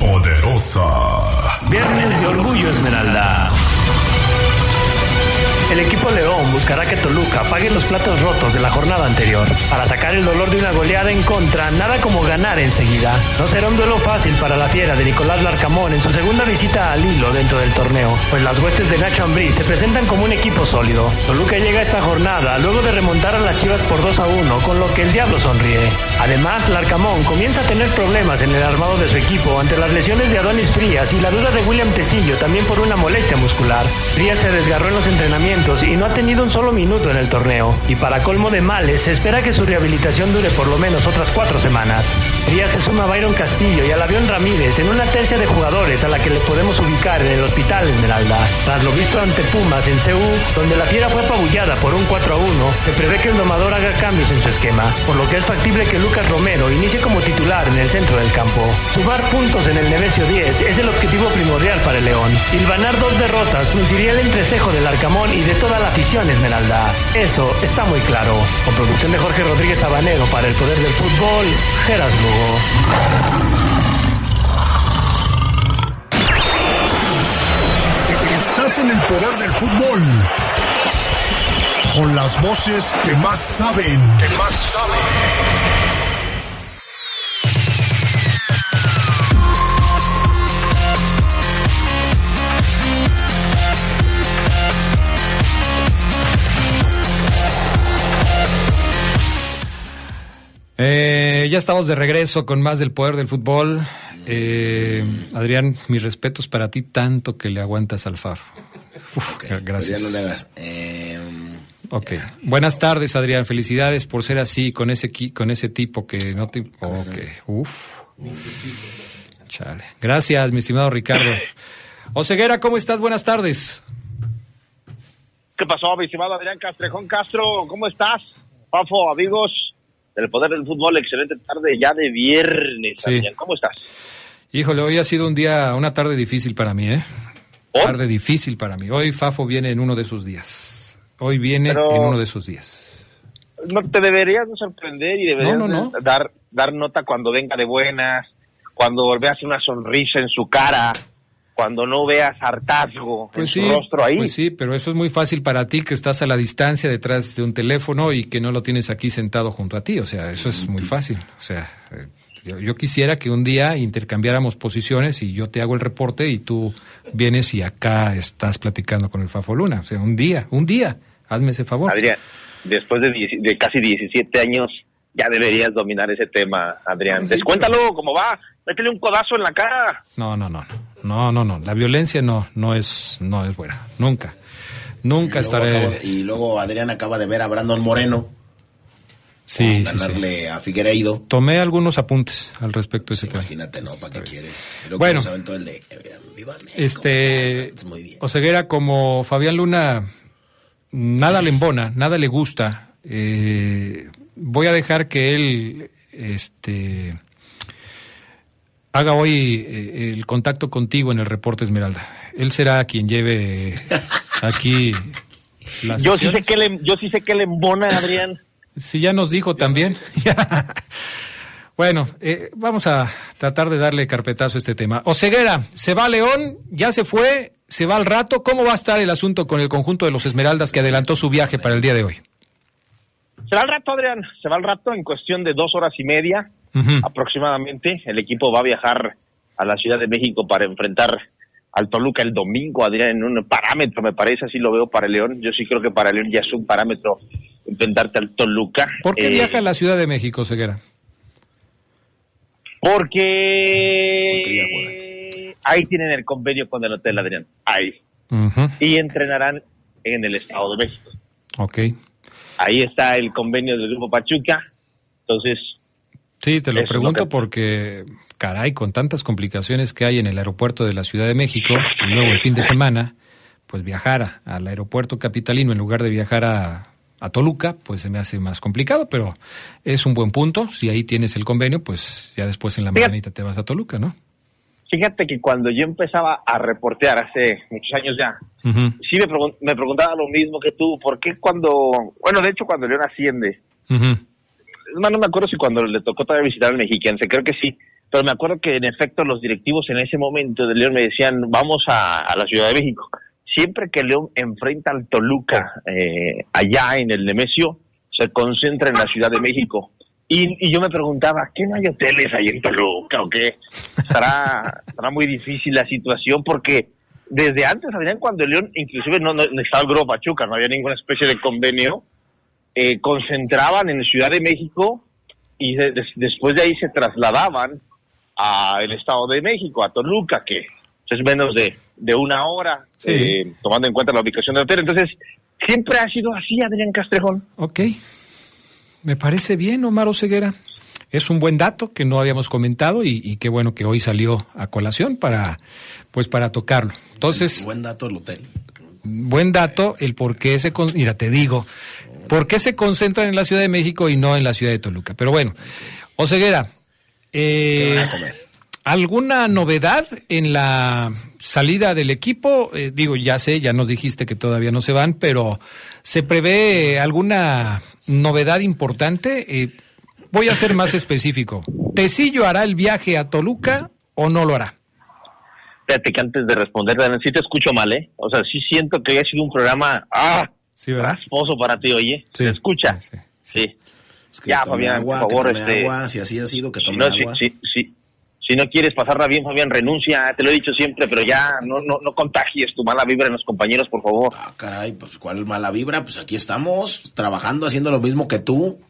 S17: poderosa.
S10: Viernes de Orgullo Esmeralda. El equipo León buscará que Toluca pague los platos rotos de la jornada anterior. Para sacar el dolor de una goleada en contra, nada como ganar enseguida. No será un duelo fácil para la fiera de Nicolás Larcamón en su segunda visita al hilo dentro del torneo, pues las huestes de Nacho Ambriz se presentan como un equipo sólido. Toluca llega a esta jornada luego de remontar a las Chivas por 2 a 1, con lo que el diablo sonríe. Además, Larcamón comienza a tener problemas en el armado de su equipo ante las lesiones de Adonis Frías y la duda de William Tecillo también por una molestia muscular. Frías se desgarró en los entrenamientos y no ha tenido un solo minuto en el torneo. Y para colmo de males, se espera que su rehabilitación dure por lo menos otras cuatro semanas. Díaz se suma a Byron Castillo y al avión Ramírez en una tercia de jugadores a la que le podemos ubicar en el Hospital Esmeralda. Tras lo visto ante Pumas en CU, donde la fiera fue apabullada por un 4 a 1, se prevé que el domador haga cambios en su esquema, por lo que es factible que Lucas Romero inicie como titular en el centro del campo. Sumar puntos en el Nemesio 10 es el objetivo primordial para el León. Hilvanar dos derrotas frunciría el entrecejo del Arcamón y de toda la afición Esmeralda. Eso está muy claro. Con producción de Jorge Rodríguez Sabanero para el poder del fútbol, Geras Lugo.
S17: Estás en el poder del fútbol. Con las voces que más saben. Que más saben.
S1: Eh, ya estamos de regreso con más del poder del fútbol. Eh, Adrián, mis respetos para ti, tanto que le aguantas al Fafo. Uf, gracias.
S9: Adrián, no le hagas. Eh,
S1: Ok. Buenas tardes, Adrián. Felicidades por ser así, con ese, con ese tipo que no te... Ok. Uf. Chale. Gracias, mi estimado Ricardo. Oseguera, ¿cómo estás? Buenas tardes.
S18: ¿Qué pasó, mi estimado Adrián Castrejón Castro? ¿Cómo estás? Pafo, amigos del Poder del Fútbol, excelente tarde ya de viernes.
S1: Sí.
S18: ¿Cómo estás?
S1: Híjole, hoy ha sido un día, una tarde difícil para mí, ¿eh? Tarde difícil para mí. Hoy Fafo viene en uno de esos días. Hoy viene
S18: Pero-
S1: en uno de esos días.
S18: No te deberías de sorprender y deberías
S1: No, no,
S18: de dar dar nota cuando venga de buenas, cuando veas una sonrisa en su cara, cuando no veas hartazgo en
S1: Pues
S18: su
S1: sí,
S18: rostro ahí.
S1: pues sí, pero eso es muy fácil para ti que estás a la distancia detrás de un teléfono y que no lo tienes aquí sentado junto a ti. O sea, eso es muy fácil. O sea, eh, yo, yo quisiera que un día intercambiáramos posiciones y yo te hago el reporte y tú vienes y acá estás platicando con el Fafo Luna. O sea, un día, un día, hazme ese favor.
S18: Adrián, después de, de casi 17 años, ya deberías dominar ese tema, Adrián.
S1: Sí,
S18: Descuéntalo cómo va, métele un codazo en la cara.
S1: No, no, no, no, no, no, no. La violencia no, no es, no es buena. Nunca, nunca
S9: y luego
S1: estaré.
S9: de- y lugo Adrián acaba de ver a Brandon Moreno
S1: Sí, sí, sí.
S9: ganarle a Figueiredo.
S1: Tomé algunos apuntes al respecto de ese tema.
S9: Imagínate, ¿no? ¿Para qué quieres? Luego
S1: Bueno.
S9: aventó el de, eh, viva México.
S1: Este, Oseguera, como Fabián Luna, nada le embona, nada le gusta. eh, voy a dejar que él, este, haga hoy eh, el contacto contigo en el reporte Esmeralda. Él será quien lleve aquí la
S18: Yo sí, sé que le, yo sí sé que le embona, Adrián.
S1: Sí, ya nos dijo también. bueno, eh, vamos a tratar de darle carpetazo a este tema. Oseguera, se va León, ya se fue, se va al rato. ¿Cómo va a estar el asunto con el conjunto de los Esmeraldas que adelantó su viaje para el día de hoy?
S18: Se va al rato, Adrián. Se va al rato en cuestión de dos horas y media Aproximadamente. El equipo va a viajar a la Ciudad de México para enfrentar al Toluca el domingo, Adrián, en un parámetro, me parece, así lo veo para León. Yo sí creo que para León ya es un parámetro enfrentarte al Toluca.
S1: ¿Por qué
S18: Eh,
S1: viaja a la Ciudad de México, Oseguera?
S18: Porque ahí tienen el convenio con el Hotel Adrián. Ahí. Y entrenarán en el Estado de México.
S1: Ok.
S18: Ahí está el convenio del Grupo Pachuca. Entonces,
S1: Sí, te lo pregunto
S18: que-
S1: porque, caray, con tantas complicaciones que hay en el aeropuerto de la Ciudad de México, y luego el fin de semana, pues viajar al aeropuerto capitalino en lugar de viajar a, a Toluca, pues se me hace más complicado, pero es un buen punto. Si ahí tienes el convenio, pues ya después en la
S18: Fíjate.
S1: mañanita te vas a Toluca, ¿no?
S18: fíjate que cuando yo empezaba a reportear hace muchos años ya, sí me, pregun- me preguntaba lo mismo que tú, ¿por qué cuando, bueno, de hecho cuando León asciende, es más, no me acuerdo si cuando le tocó todavía visitar al mexiquense, creo que sí, pero me acuerdo que en efecto los directivos en ese momento de León me decían, vamos a, la Ciudad de México. Siempre que León enfrenta al Toluca eh, allá en el Nemesio, se concentra en la Ciudad de México. Y, y yo me preguntaba, ¿qué no hay hoteles ahí en Toluca o qué? Estará, muy difícil la situación porque desde antes, Adrián, cuando León, inclusive no, no, no estaba el Grupo Pachuca, no había ninguna especie de convenio, eh, concentraban en Ciudad de México y de- des- después de ahí se trasladaban al Estado de México, a Toluca, que es menos de, de una hora,
S1: Sí.
S18: eh, tomando en cuenta la ubicación del hotel. Entonces, Siempre ha sido así, Adrián Castrejón.
S1: Ok. Me parece bien, Omar Oseguera. Es un buen dato que no habíamos comentado y, y qué bueno que hoy salió a colación para, pues para tocarlo. Entonces,
S9: Buen dato del hotel.
S1: buen dato el por qué se, mira, te digo, por qué se concentran en la Ciudad de México y no en la Ciudad de Toluca. Pero bueno, Oseguera, eh, ¿alguna novedad en la salida del equipo? Eh, digo, ya sé, ya nos dijiste que todavía no se van, pero ¿se prevé alguna novedad importante? Eh, voy a ser más específico. ¿Tecillo hará el viaje a Toluca o no lo hará?
S18: Fíjate que antes de responder, sí te escucho mal, ¿eh? O sea, sí siento que ha sido un programa, ah, rasposo para ti, oye. ¿Se escucha? Sí.
S9: que
S18: ya,
S9: tome
S18: Fabián,
S9: agua,
S18: por
S9: que
S18: favor,
S9: tome
S18: este...
S9: agua, si así ha sido, que
S18: si
S9: tome
S18: no, si-
S9: agua.
S18: si, si- si no quieres pasarla bien, Fabián, renuncia, te lo he dicho siempre, pero ya no, no, no contagies tu mala vibra en los compañeros, por favor.
S9: Ah, caray, pues cuál mala vibra, pues aquí estamos, trabajando, haciendo lo mismo que tú.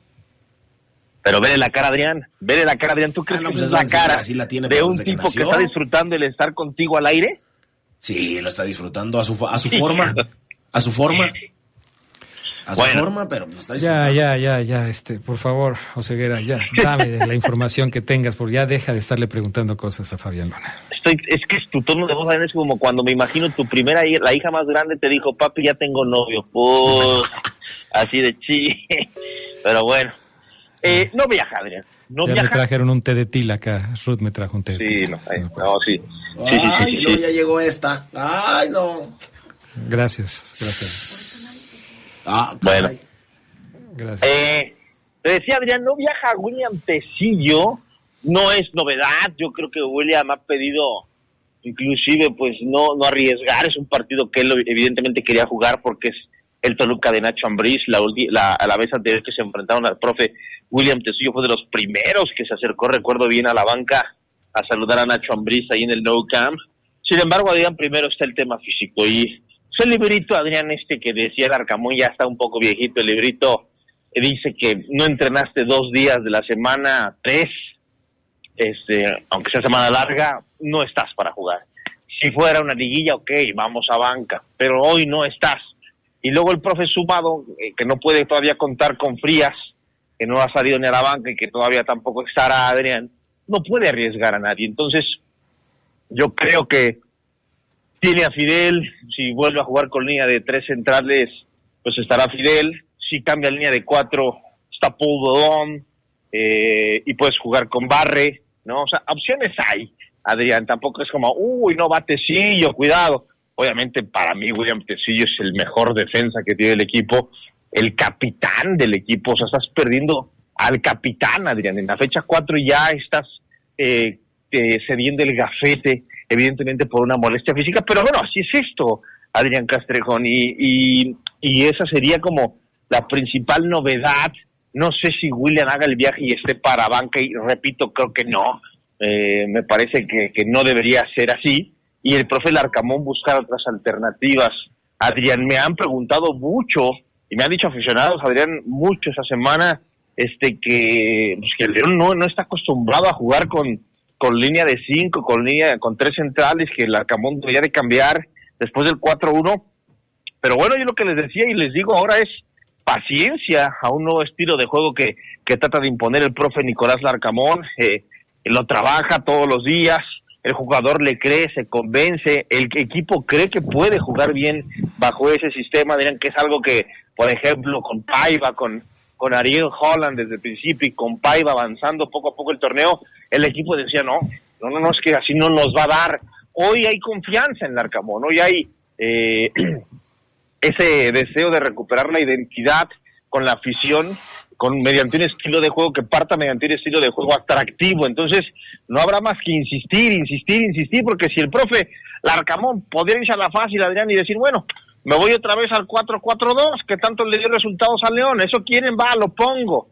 S18: Pero vele la cara, Adrián, vele la cara, Adrián, ¿tú crees
S9: no,
S18: que
S9: pues
S18: esa es la
S9: sí,
S18: cara
S9: así la tiene,
S18: de un
S9: que
S18: tipo que,
S9: nació.
S18: está disfrutando el estar contigo al aire?
S9: Sí, lo está disfrutando a su, a su forma, a su forma. A su
S1: Bueno.
S9: forma, pero pues, está
S1: Ya,
S9: disfrutando.
S1: ya, ya, ya, este, por favor, Oseguera, ya, dame la información que tengas, porque ya deja de estarle preguntando cosas a Fabián Luna.
S18: Estoy, es que tu tono de voz es como cuando me imagino tu primera, la hija más grande te dijo, papi, ya tengo novio. Pues, así de chi. Pero bueno, eh, no viaja, Adrián. No
S1: ya me
S18: viaja.
S1: trajeron un té de tila acá, Ruth me trajo un té de
S18: Sí,
S1: tila.
S18: no, eh, no, sí. Sí, sí, sí,
S9: Ay,
S18: sí,
S9: luego
S18: sí.
S9: ya llegó esta. Ay, no.
S1: Gracias, gracias.
S9: Ah,
S18: Bueno.
S1: Gracias.
S18: Eh, te decía Adrián, no viaja William Tecillo, no es novedad, yo creo que William ha pedido inclusive pues no, no arriesgar, es un partido que él evidentemente quería jugar porque es el Toluca de Nacho Ambriz, la, la, a la vez anterior que se enfrentaron al profe William Tecillo fue de los primeros que se acercó, recuerdo bien, a la banca a saludar a Nacho Ambriz ahí en el No Camp. Sin embargo, Adrián, primero está el tema físico y el librito, Adrián, este que decía el Arcamón, ya está un poco viejito, el librito eh, dice que no entrenaste dos días de la semana, tres, este, aunque sea semana larga, no estás para jugar. Si fuera una liguilla, ok, vamos a banca, pero hoy no estás. Y luego el profe sumado, eh, que no puede todavía contar con Frías, que no ha salido ni a la banca y que todavía tampoco estará Adrián, no puede arriesgar a nadie. Entonces, yo creo que tiene a Fidel, si vuelve a jugar con línea de tres centrales, pues estará Fidel, si cambia línea de cuatro, está Paul Dodón, eh, y puedes jugar con Barre, ¿no? O sea, opciones hay, Adrián, tampoco es como, uy, no va Tecillo, cuidado. Obviamente para mí William Tecillo es el mejor defensa que tiene el equipo, el capitán del equipo, o sea, estás perdiendo al capitán, Adrián, en la fecha 4 ya estás eh, eh, cediendo el gafete, evidentemente por una molestia física, pero bueno, así es esto, Adrián Castrejón, y, y, y esa sería como la principal novedad. No sé si William haga el viaje y esté para banca, y repito, creo que no. Eh, me parece que, que no debería ser así. Y el profe Larcamón buscar otras alternativas. Adrián, me han preguntado mucho, y me han dicho aficionados, Adrián, mucho esa semana, este que, pues, que el León no, no está acostumbrado a jugar con, con línea de cinco, con línea, con tres centrales, que el Arcamón debería de cambiar después del 4-1. Pero bueno, yo lo que les decía y les digo ahora es paciencia a un nuevo estilo de juego que, que trata de imponer el profe Nicolás Larcamón. Eh, lo trabaja todos los días, el jugador le cree, se convence, el equipo cree que puede jugar bien bajo ese sistema. Dirán que es algo que, por ejemplo, con Paiva, con, con Ariel Holland desde el principio y con Paiva avanzando poco a poco el torneo, el equipo decía, no, no, no, no, es que así no nos va a dar. Hoy hay confianza en Larcamón, hoy hay eh, ese deseo de recuperar la identidad con la afición, con mediante un estilo de juego que parta mediante un estilo de juego atractivo. Entonces, no habrá más que insistir, insistir, insistir, porque si el profe Larcamón podría irse a la fácil, Adrián, y decir, bueno, me voy otra vez al 4-4-2, que tanto le dio resultados a León, eso quieren, va, lo pongo.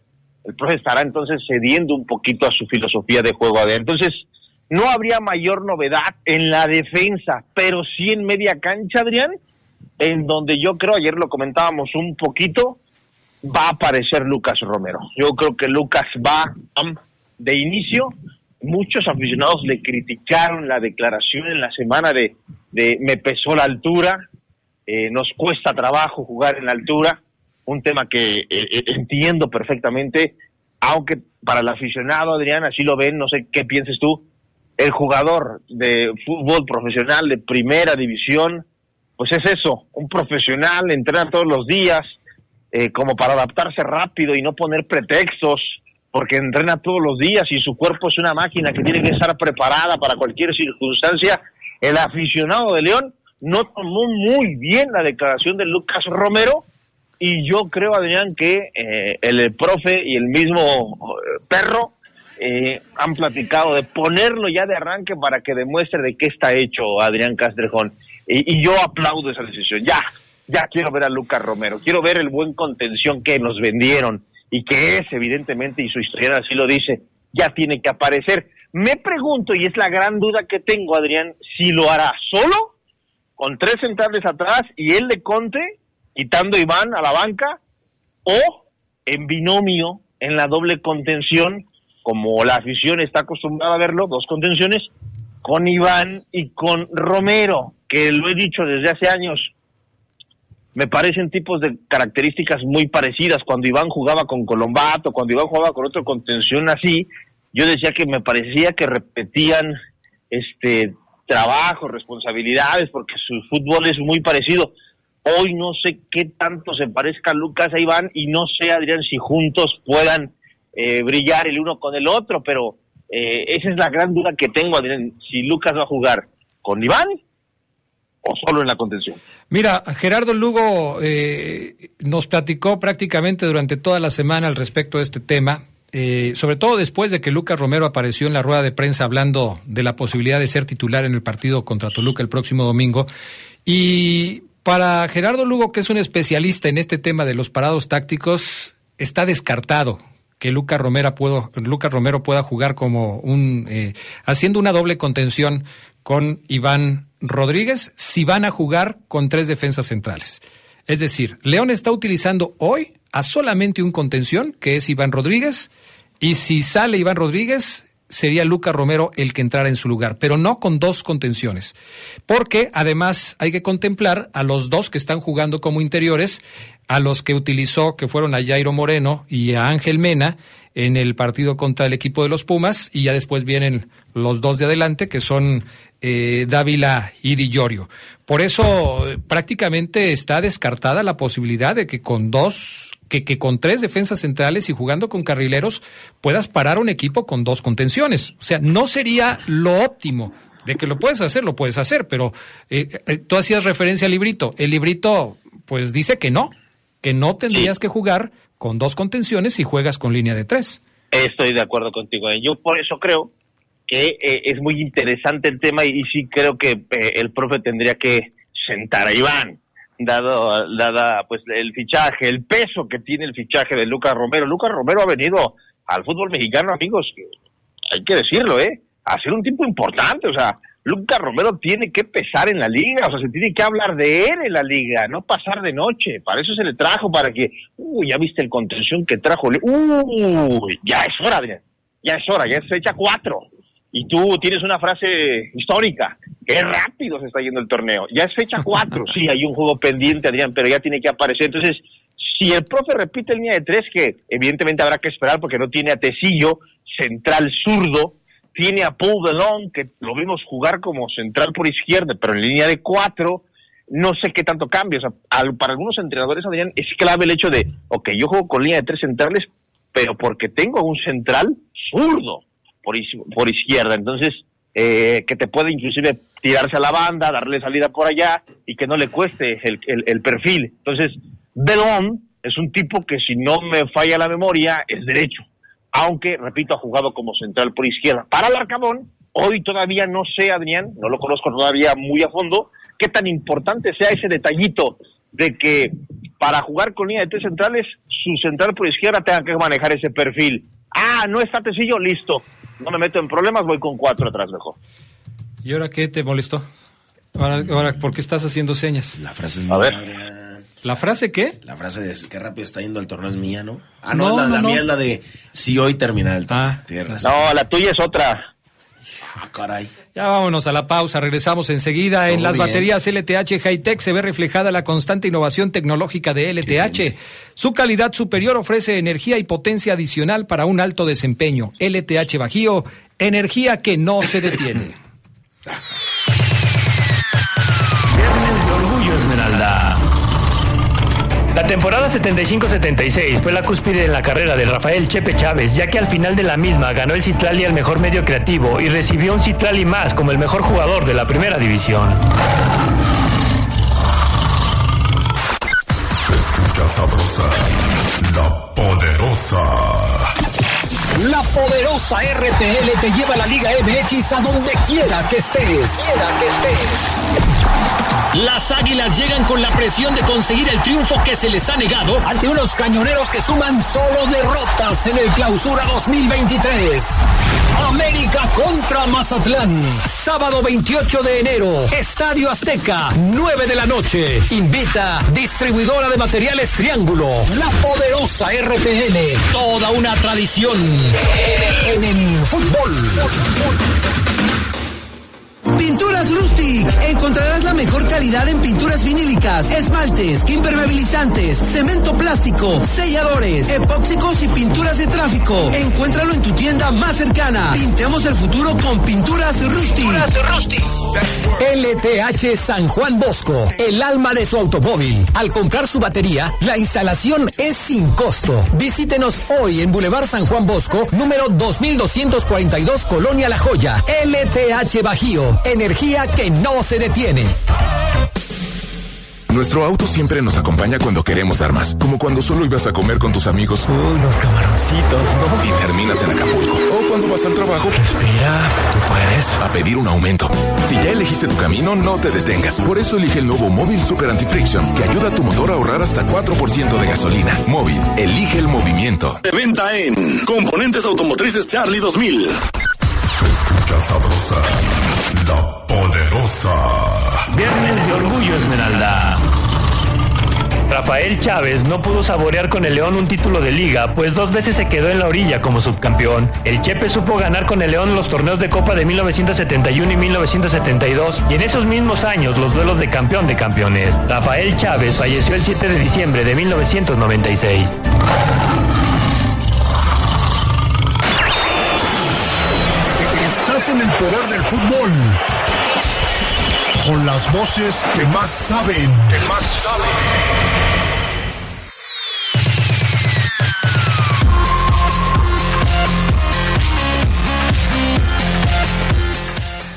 S18: El profe estará entonces cediendo un poquito a su filosofía de juego. Entonces, no habría mayor novedad en la defensa, pero sí en media cancha, Adrián, en donde yo creo, ayer lo comentábamos un poquito, va a aparecer Lucas Romero. Yo creo que Lucas va de inicio. Muchos aficionados le criticaron la declaración en la semana de, de me pesó la altura. eh, nos cuesta trabajo jugar en la altura, un tema que eh, eh, entiendo perfectamente, aunque para el aficionado, Adrián, así lo ven, no sé qué pienses tú, el jugador de fútbol profesional de primera división, pues es eso, un profesional, entrena todos los días, eh, como para adaptarse rápido y no poner pretextos, porque entrena todos los días y su cuerpo es una máquina que tiene que estar preparada para cualquier circunstancia. El aficionado de León no tomó muy bien la declaración de Lucas Romero y yo creo, Adrián, que eh, el profe y el mismo eh, perro eh, han platicado de ponerlo ya de arranque para que demuestre de qué está hecho Adrián Castrejón. Y, yo aplaudo esa decisión. Ya, ya quiero ver a Lucas Romero, quiero ver el buen contención que nos vendieron y que es evidentemente, y su historia así lo dice, ya tiene que aparecer. Me pregunto, y es la gran duda que tengo, Adrián, si lo hará solo, con tres centrales atrás y él de Conte, quitando Iván a la banca, o en binomio, en la doble contención, como la afición está acostumbrada a verlo, dos contenciones, con Iván y con Romero, que lo he dicho desde hace años, me parecen tipos de características muy parecidas. Cuando Iván jugaba con Colombato, cuando Iván jugaba con otro contención así, yo decía que me parecía que repetían este trabajo, responsabilidades, porque su fútbol es muy parecido. Hoy no sé qué tanto se parezca Lucas a Iván y no sé, Adrián, si juntos puedan eh, brillar el uno con el otro, pero eh, esa es la gran duda que tengo, Adrián, si Lucas va a jugar con Iván o solo en la contención.
S1: Mira, Gerardo Lugo eh, nos platicó prácticamente durante toda la semana al respecto de este tema, sobre todo después de que Lucas Romero apareció en la rueda de prensa hablando de la posibilidad de ser titular en el partido contra Toluca el próximo domingo. Y para Gerardo Lugo, que es un especialista en este tema de los parados tácticos, está descartado que Lucas Romero, Romero pueda jugar como un eh, haciendo una doble contención con Iván Rodríguez si van a jugar con tres defensas centrales. Es decir, León está utilizando hoy a solamente un contención, que es Iván Rodríguez, y si sale Iván Rodríguez, sería Lucas Romero el que entrara en su lugar, pero no con dos contenciones, porque además hay que contemplar a los dos que están jugando como interiores, a los que utilizó, que fueron a Jairo Moreno y a Ángel Mena en el partido contra el equipo de los Pumas, y ya después vienen los dos de adelante, que son eh, Dávila y Di Llorio. Por eso eh, prácticamente está descartada la posibilidad de que con dos, que, que con tres defensas centrales y jugando con carrileros puedas parar un equipo con dos contenciones. O sea, no sería lo óptimo. De que lo puedes hacer, lo puedes hacer, pero eh, eh, tú hacías referencia al librito. El librito, pues dice que no, que no tendrías que jugar con dos contenciones y juegas con línea de tres.
S18: Estoy de acuerdo contigo. Yo por eso creo que eh, es muy interesante el tema y, sí creo que eh, el profe tendría que sentar a Iván, dado dada pues el fichaje, el peso que tiene el fichaje de Lucas Romero. Lucas Romero ha venido al fútbol mexicano, amigos, hay que decirlo, ¿eh? A ser un tipo importante, o sea, Lucas Romero tiene que pesar en la liga, o sea, se tiene que hablar de él en la liga, no pasar de noche. Para eso se le trajo, para que, uy, ya viste el contención que trajo, uy, ya es hora, Adrián, ya es hora, ya es fecha cuatro y tú tienes una frase histórica, que rápido se está yendo el torneo. Ya es fecha cuatro, sí, hay un juego pendiente, Adrián, pero ya tiene que aparecer. Entonces, si el profe repite el línea de tres, que evidentemente habrá que esperar porque no tiene a Tecillo, central zurdo, tiene a Paul Delon, que lo vimos jugar como central por izquierda, pero en línea de cuatro, no sé qué tanto cambia. O sea, para algunos entrenadores, Adrián, es clave el hecho de, ok, yo juego con línea de tres centrales, pero porque tengo un central zurdo por, izquierda. Entonces, eh, que te puede inclusive tirarse a la banda, darle salida por allá y que no le cueste el, el, perfil. Entonces, Belón es un tipo que si no me falla la memoria es derecho, aunque, repito, ha jugado como central por izquierda. Para el Arcabón, hoy todavía no sé, Adrián, no lo conozco todavía muy a fondo, qué tan importante sea ese detallito de que para jugar con línea de tres centrales, su central por izquierda tenga que manejar ese perfil. Ah, no está Tecillo, listo no me meto en problemas, voy con cuatro atrás mejor.
S1: ¿Y ahora qué te molestó? Ahora, ahora ¿por qué estás haciendo señas?
S9: La frase es
S1: A ver. ¿La frase qué?
S9: La frase de qué rápido está yendo el torneo es mía, ¿no? Ah, no, la, la mía es la de si hoy termina el torneo.
S1: Ah.
S9: Tienes razón.
S18: No, la tuya es otra.
S9: Ah, caray.
S1: Ya vámonos a la pausa, regresamos enseguida. en las
S9: bien.
S1: baterías LTH Hightech se ve reflejada la constante innovación tecnológica de LTH. Su calidad superior ofrece energía y potencia adicional para un alto desempeño. LTH Bajío, energía que no se detiene.
S10: Viernes de Orgullo Esmeralda. La temporada 75-76 fue la cúspide en la carrera de Rafael Chepe Chávez, ya que al final de la misma ganó el Citlali al mejor medio creativo y recibió un Citlali más como el mejor jugador de la primera división.
S17: Escucha sabrosa, la poderosa.
S7: La poderosa RPL te lleva a la Liga MX a donde quiera que estés. Las águilas llegan con la presión de conseguir el triunfo que se les ha negado ante unos cañoneros que suman solo derrotas en el clausura 2023. América contra Mazatlán. Sábado 28 de enero. Estadio Azteca. 9 de la noche. Invita distribuidora de materiales Triángulo. La poderosa RPL. Toda una tradición en el fútbol.
S4: Pinturas Rustic. Encontrarás la mejor calidad en pinturas vinílicas, esmaltes, impermeabilizantes, cemento plástico, selladores, epóxicos y pinturas de tráfico. Encuéntralo en tu tienda más cercana. Pintemos el futuro con Pinturas Rustic.
S7: LTH San Juan Bosco, el alma de su automóvil. Al comprar su batería, la instalación es sin costo. Visítenos hoy en Boulevard San Juan Bosco, número 2242, Colonia La Joya. LTH Bajío, energía que no se detiene.
S2: Nuestro auto siempre nos acompaña cuando queremos dar más, como cuando solo ibas a comer con tus amigos.
S10: Uy, los camaroncitos, ¿no?
S2: Y terminas en Acapulco. O cuando vas al trabajo.
S10: Respira, tú puedes.
S2: A pedir un aumento. Si ya elegiste tu camino, no te detengas. Por eso elige el nuevo Móvil Super Anti-Friction, que ayuda a tu motor a ahorrar hasta 4% de gasolina. Móvil, elige el movimiento.
S3: De venta en Componentes Automotrices Charlie 2000.
S17: Escucha sabrosa, poderosa.
S10: Viernes de Orgullo Esmeralda. Rafael Chávez no pudo saborear con el León un título de liga, pues dos veces se quedó en la orilla como subcampeón. El Chepe supo ganar con el León los torneos de Copa de 1971 y 1972, y en esos mismos años los duelos de campeón de campeones. Rafael Chávez falleció el 7 de diciembre de 1996.
S17: Estás en el poder del fútbol. Con las voces que más saben, que más saben.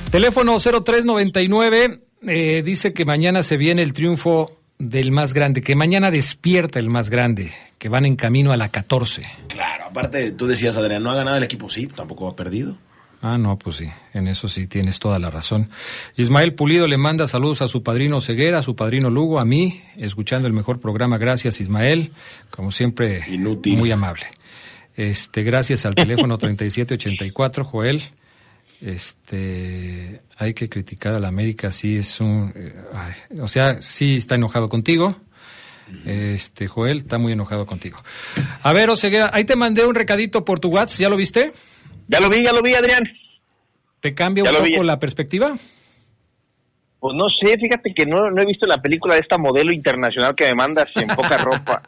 S1: Teléfono 0399 eh, dice que mañana se viene el triunfo del más grande, que mañana despierta el más grande, que van en camino a la 14.
S9: Claro, aparte tú decías, Adrián, no ha ganado el equipo, sí, tampoco ha perdido.
S1: Ah, no, pues sí, en eso sí tienes toda la razón. Ismael Pulido le manda saludos a su padrino Ceguera, a su padrino Lugo, a mí, escuchando el mejor programa. Gracias, Ismael, como siempre,
S9: Inútil.
S1: muy amable. Este, gracias al teléfono 3784, Joel. Este, hay que criticar a la América, sí es un, eh, ay, o sea, sí está enojado contigo. Este, Joel está muy enojado contigo. A ver, Oseguera, ahí te mandé un recadito por tu WhatsApp, ¿ya lo viste?
S18: Ya lo vi, ya lo vi, Adrián.
S1: ¿Te cambia
S18: Ya
S1: un
S18: vi.
S1: poco la perspectiva?
S18: Pues no sé, fíjate que no, no he visto la película de esta modelo internacional que me mandas en poca ropa.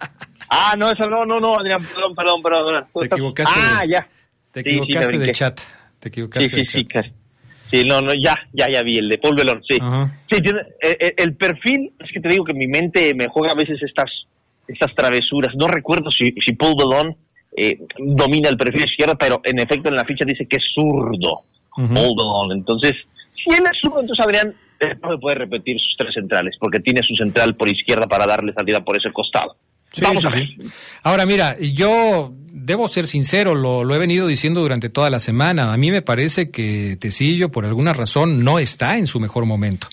S18: Ah, no, esa no, no, no, Adrián, perdón, perdón, perdón.
S1: Te equivocaste
S18: Ah,
S1: de-
S18: ya.
S1: Te
S18: Sí, sí, me
S1: equivocaste de chat. Te equivocaste
S18: Sí,
S1: de
S18: sí, sí,
S1: chat.
S18: casi. Sí, no, no, ya, ya, ya vi el de Paul Belón, sí.
S1: Ajá.
S18: Sí, tiene- eh, eh, el perfil, es que te digo que mi mente me juega a veces estas, estas travesuras. No recuerdo si, si Paul Belón eh, domina el perfil izquierdo, pero en efecto en la ficha dice que es zurdo. Entonces, si él es zurdo, entonces Adrián eh, no me puede repetir sus tres centrales, porque tiene su central por izquierda para darle salida por ese costado.
S1: Sí,
S18: Vamos
S1: sí,
S18: a ver.
S1: sí. Ahora, mira, yo debo ser sincero, lo, he venido diciendo durante toda la semana. A mí me parece que Tecillo, por alguna razón, no está en su mejor momento.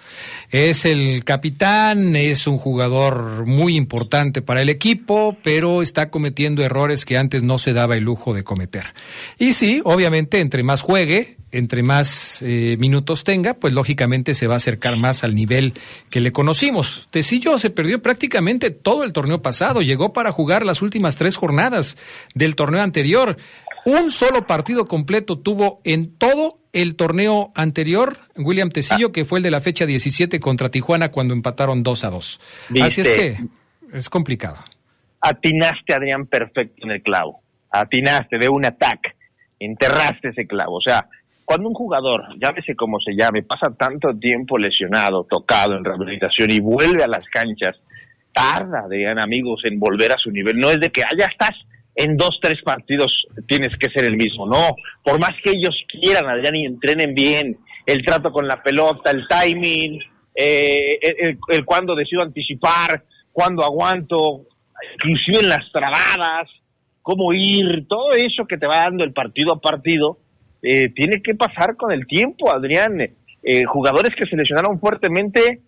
S1: Es el capitán, es un jugador muy importante para el equipo, pero está cometiendo errores que antes no se daba el lujo de cometer. Y sí, obviamente, entre más juegue, entre más eh, minutos tenga, pues lógicamente se va a acercar más al nivel que le conocimos. Tecillo se perdió prácticamente todo el torneo pasado, llegó para jugar las últimas tres jornadas del torneo anterior. Un solo partido completo tuvo en todo el torneo anterior, William Tecillo,
S18: Ah.
S1: que fue el de la fecha 17 contra Tijuana cuando empataron 2 a 2. Así es que es complicado.
S18: atinaste, Adrián, perfecto en el clavo. Atinaste de un ataque. Enterraste ese clavo. O sea, cuando un jugador, llámese como se llame, pasa tanto tiempo lesionado, tocado en rehabilitación y vuelve a las canchas, tarda, Adrián, amigos, en volver a su nivel. No es de que, ah, ya estás, en dos, tres partidos tienes que ser el mismo. No, por más que ellos quieran, Adrián, y entrenen bien, el trato con la pelota, el timing, eh, el, el- cuándo decido anticipar, cuándo aguanto, inclusive en las trabadas, cómo ir, todo eso que te va dando el partido a partido, eh, tiene que pasar con el tiempo, Adrián. Eh, jugadores que se lesionaron fuertemente,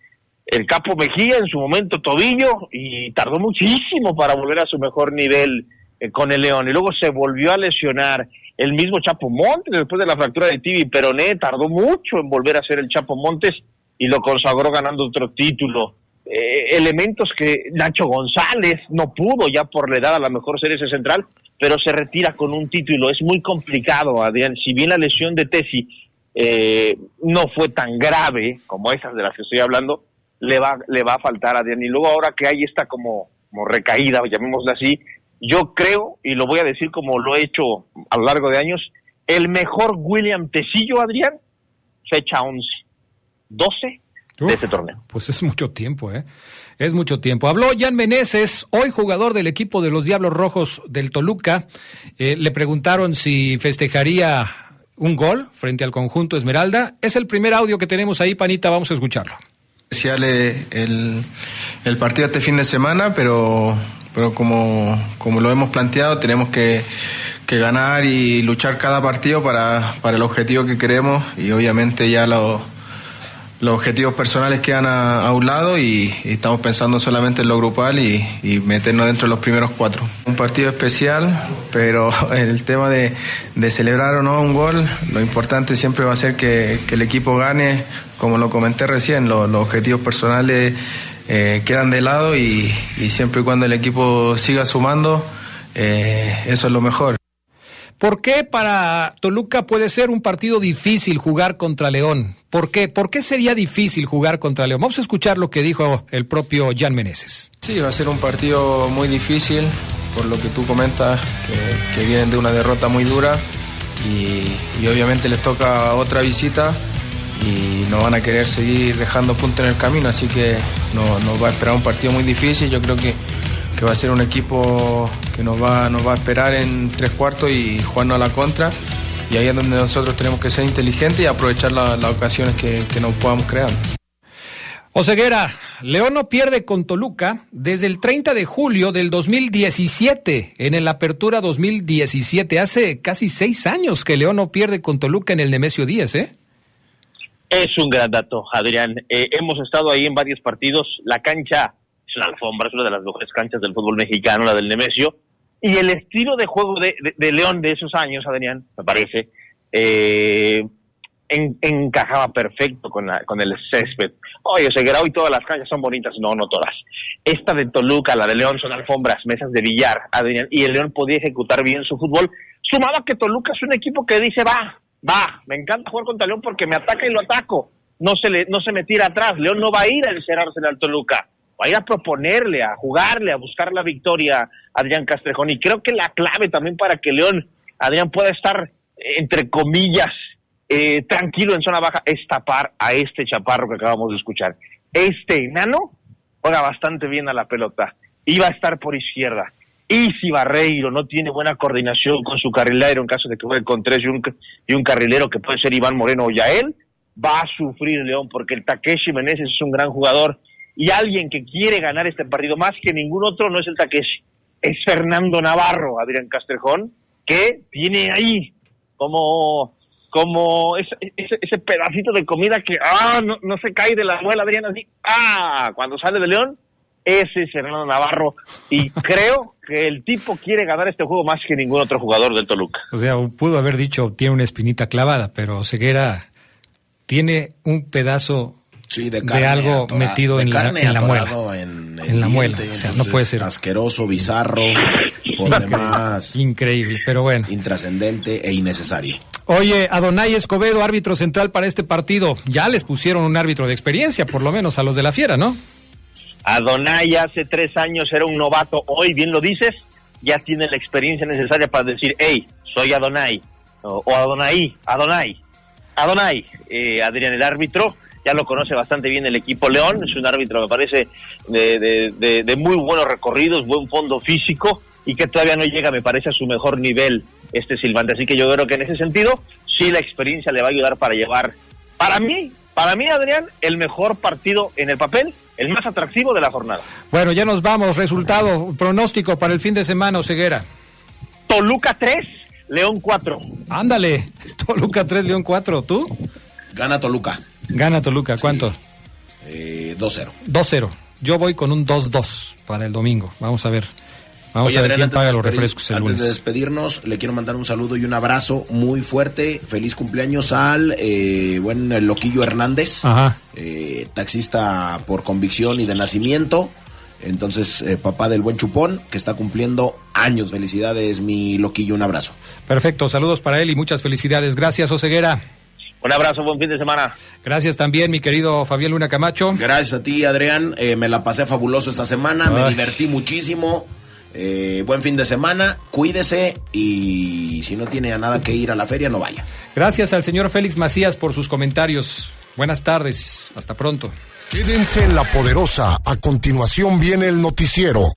S18: el Capo Mejía en su momento tobillo, y tardó muchísimo para volver a su mejor nivel eh, con el León, y luego se volvió a lesionar. El mismo Chapo Montes, después de la fractura de tibia peroné, tardó mucho en volver a ser el Chapo Montes y lo consagró ganando otro título eh, elementos que Nacho González no pudo ya por la edad a lo mejor ser ese central, pero se retira con un título. Es muy complicado, Adrián. Si bien la lesión de Tesi eh, no fue tan grave como esas de las que estoy hablando, le va, le va a faltar a Adrián. Y luego ahora que hay esta como, como recaída, llamémosla así, yo creo, y lo voy a decir como lo he hecho a lo largo de años, el mejor William Tecillo, Adrián, fecha 11, 12 de este torneo.
S1: Pues es mucho tiempo, ¿eh? Es mucho tiempo. Habló Jan Meneses, hoy jugador del equipo de los Diablos Rojos del Toluca. Eh, le preguntaron si festejaría un gol frente al conjunto Esmeralda. Es el primer audio que tenemos ahí, Panita, vamos a escucharlo.
S19: especial eh, el, el partido este fin de semana, pero, pero como, como lo hemos planteado, tenemos que, que ganar y luchar cada partido para, para el objetivo que queremos y obviamente ya lo- los objetivos personales quedan a, un lado y, estamos pensando solamente en lo grupal y, meternos dentro de los primeros cuatro. Un partido especial, pero el tema de, de celebrar o no un gol, lo importante siempre va a ser que, el equipo gane, como lo comenté recién, lo- los objetivos personales eh, quedan de lado y, y siempre y cuando el equipo siga sumando, eh, eso es lo mejor.
S1: ¿Por qué para Toluca puede ser un partido difícil jugar contra León? ¿Por qué? ¿Por qué sería difícil jugar contra León? Vamos a escuchar lo que dijo el propio Jan Meneses.
S19: Sí, va a ser un partido muy difícil, por lo que tú comentas, que, que vienen de una derrota muy dura y, y obviamente les toca otra visita y nos van a querer seguir dejando puntos en el camino, así que no- nos va a esperar un partido muy difícil. Yo creo que, que va a ser un equipo que nos va, nos va a esperar en tres cuartos y jugarnos a la contra. Y ahí es donde nosotros tenemos que ser inteligentes y aprovechar la- las ocasiones que, que nos podamos crear.
S1: Oseguera, León no pierde con Toluca desde el 30 de julio del 2017, en el Apertura 2017. Hace casi seis años que León no pierde con Toluca en el Nemesio 10, ¿eh?
S18: Es un gran dato, Adrián. Eh, hemos estado ahí en varios partidos. La cancha es una alfombra, es una de las mejores canchas del fútbol mexicano, la del Nemesio. Y el estilo de juego de, de- León de esos años, Adrián, me parece, eh, en- encajaba perfecto con, la- con el césped. Oye, Seguera, hoy todas las canchas son bonitas. No, no todas. Esta de Toluca, la de León, son alfombras, mesas de billar, Adrián. Y el León podía ejecutar bien su fútbol. Sumaba que Toluca es un equipo que dice, va, va, me encanta jugar contra León porque me ataca y lo ataco. No se, le, no se me tira atrás. León no va a ir a encerrársele al Toluca. Va a ir a proponerle, a jugarle, a buscar la victoria a Adrián Castrejón. Y creo que la clave también para que León, Adrián, pueda estar, entre comillas, eh, tranquilo en zona baja, es tapar a este chaparro que acabamos de escuchar. Este enano juega bastante bien a la pelota. Iba a estar por izquierda. Y si Barreiro no tiene buena coordinación con su carrilero en caso de que juegue con tres y un, y un carrilero que puede ser Iván Moreno o Yael, va a sufrir León porque el Takeshi Meneses es un gran jugador y alguien que quiere ganar este partido más que ningún otro no es el Takeshi, es Fernando Navarro, Adrián Castrejón, que tiene ahí como como ese, ese, pedacito de comida que ah no, no se cae de la muela Adrián así ah cuando sale de León ese es Fernando Navarro y creo que el tipo quiere ganar este juego más que ningún otro jugador del Toluca.
S1: O sea, pudo haber dicho tiene una espinita clavada, pero Ceguera tiene un pedazo
S9: Sí, de,
S1: algo metido
S9: de
S1: en la,
S9: carne
S1: en la muela.
S9: En,
S1: la muela,
S9: diente,
S1: o sea, no puede ser.
S9: Asqueroso, bizarro. por demás
S1: Increíble, pero bueno.
S9: intrascendente e innecesario.
S1: Oye, Adonai Escobedo, árbitro central para este partido. Ya les pusieron un árbitro de experiencia, por lo menos a los de la Fiera, ¿no?
S18: Adonai hace tres años era un novato, hoy bien lo dices, ya tiene la experiencia necesaria para decir, hey, soy Adonai, o, Adonai, Adonai, Adonai. Eh, Adrián, el árbitro, ya lo conoce bastante bien el equipo León, es un árbitro, me parece, de, de- de- de muy buenos recorridos, buen fondo físico, y que todavía no llega, me parece, a su mejor nivel este Silvante. Así que yo creo que en ese sentido, sí la experiencia le va a ayudar para llevar, para mí, para mí, Adrián, el mejor partido en el papel, el más atractivo de la jornada.
S1: Bueno, ya nos vamos. Resultado, pronóstico para el fin de semana, Ceguera.
S18: Toluca 3, León 4.
S1: Ándale, Toluca 3, León 4. ¿Tú?
S9: Gana Toluca.
S1: Gana Toluca, ¿cuánto?
S9: Eh, 2-0.
S1: 2-0. Yo voy con un 2-2 para el domingo. Vamos a ver. Vamos
S9: Oye,
S1: a ver
S9: Adrián,
S1: quién
S9: antes
S1: paga
S9: de
S1: los refrescos el
S9: Antes de despedirnos, le quiero mandar un saludo y un abrazo muy fuerte. Feliz cumpleaños al eh, buen Loquillo Hernández,
S1: Ajá.
S9: eh, taxista por convicción y de nacimiento. Entonces, eh, papá del buen chupón, que está cumpliendo años. Felicidades, mi Loquillo, un abrazo.
S1: Perfecto, saludos para él y muchas felicidades. Gracias, Oseguera.
S18: Un abrazo, buen fin de semana.
S1: Gracias también, mi querido Fabián Luna Camacho.
S9: Gracias a ti, Adrián. Eh, me la pasé fabuloso esta semana, me divertí muchísimo. Eh, buen fin de semana, cuídese y si no tiene a nada que ir a la feria, no vaya.
S1: Gracias al señor Félix Macías por sus comentarios. Buenas tardes, hasta pronto.
S17: Quédense en la poderosa. A continuación viene el noticiero.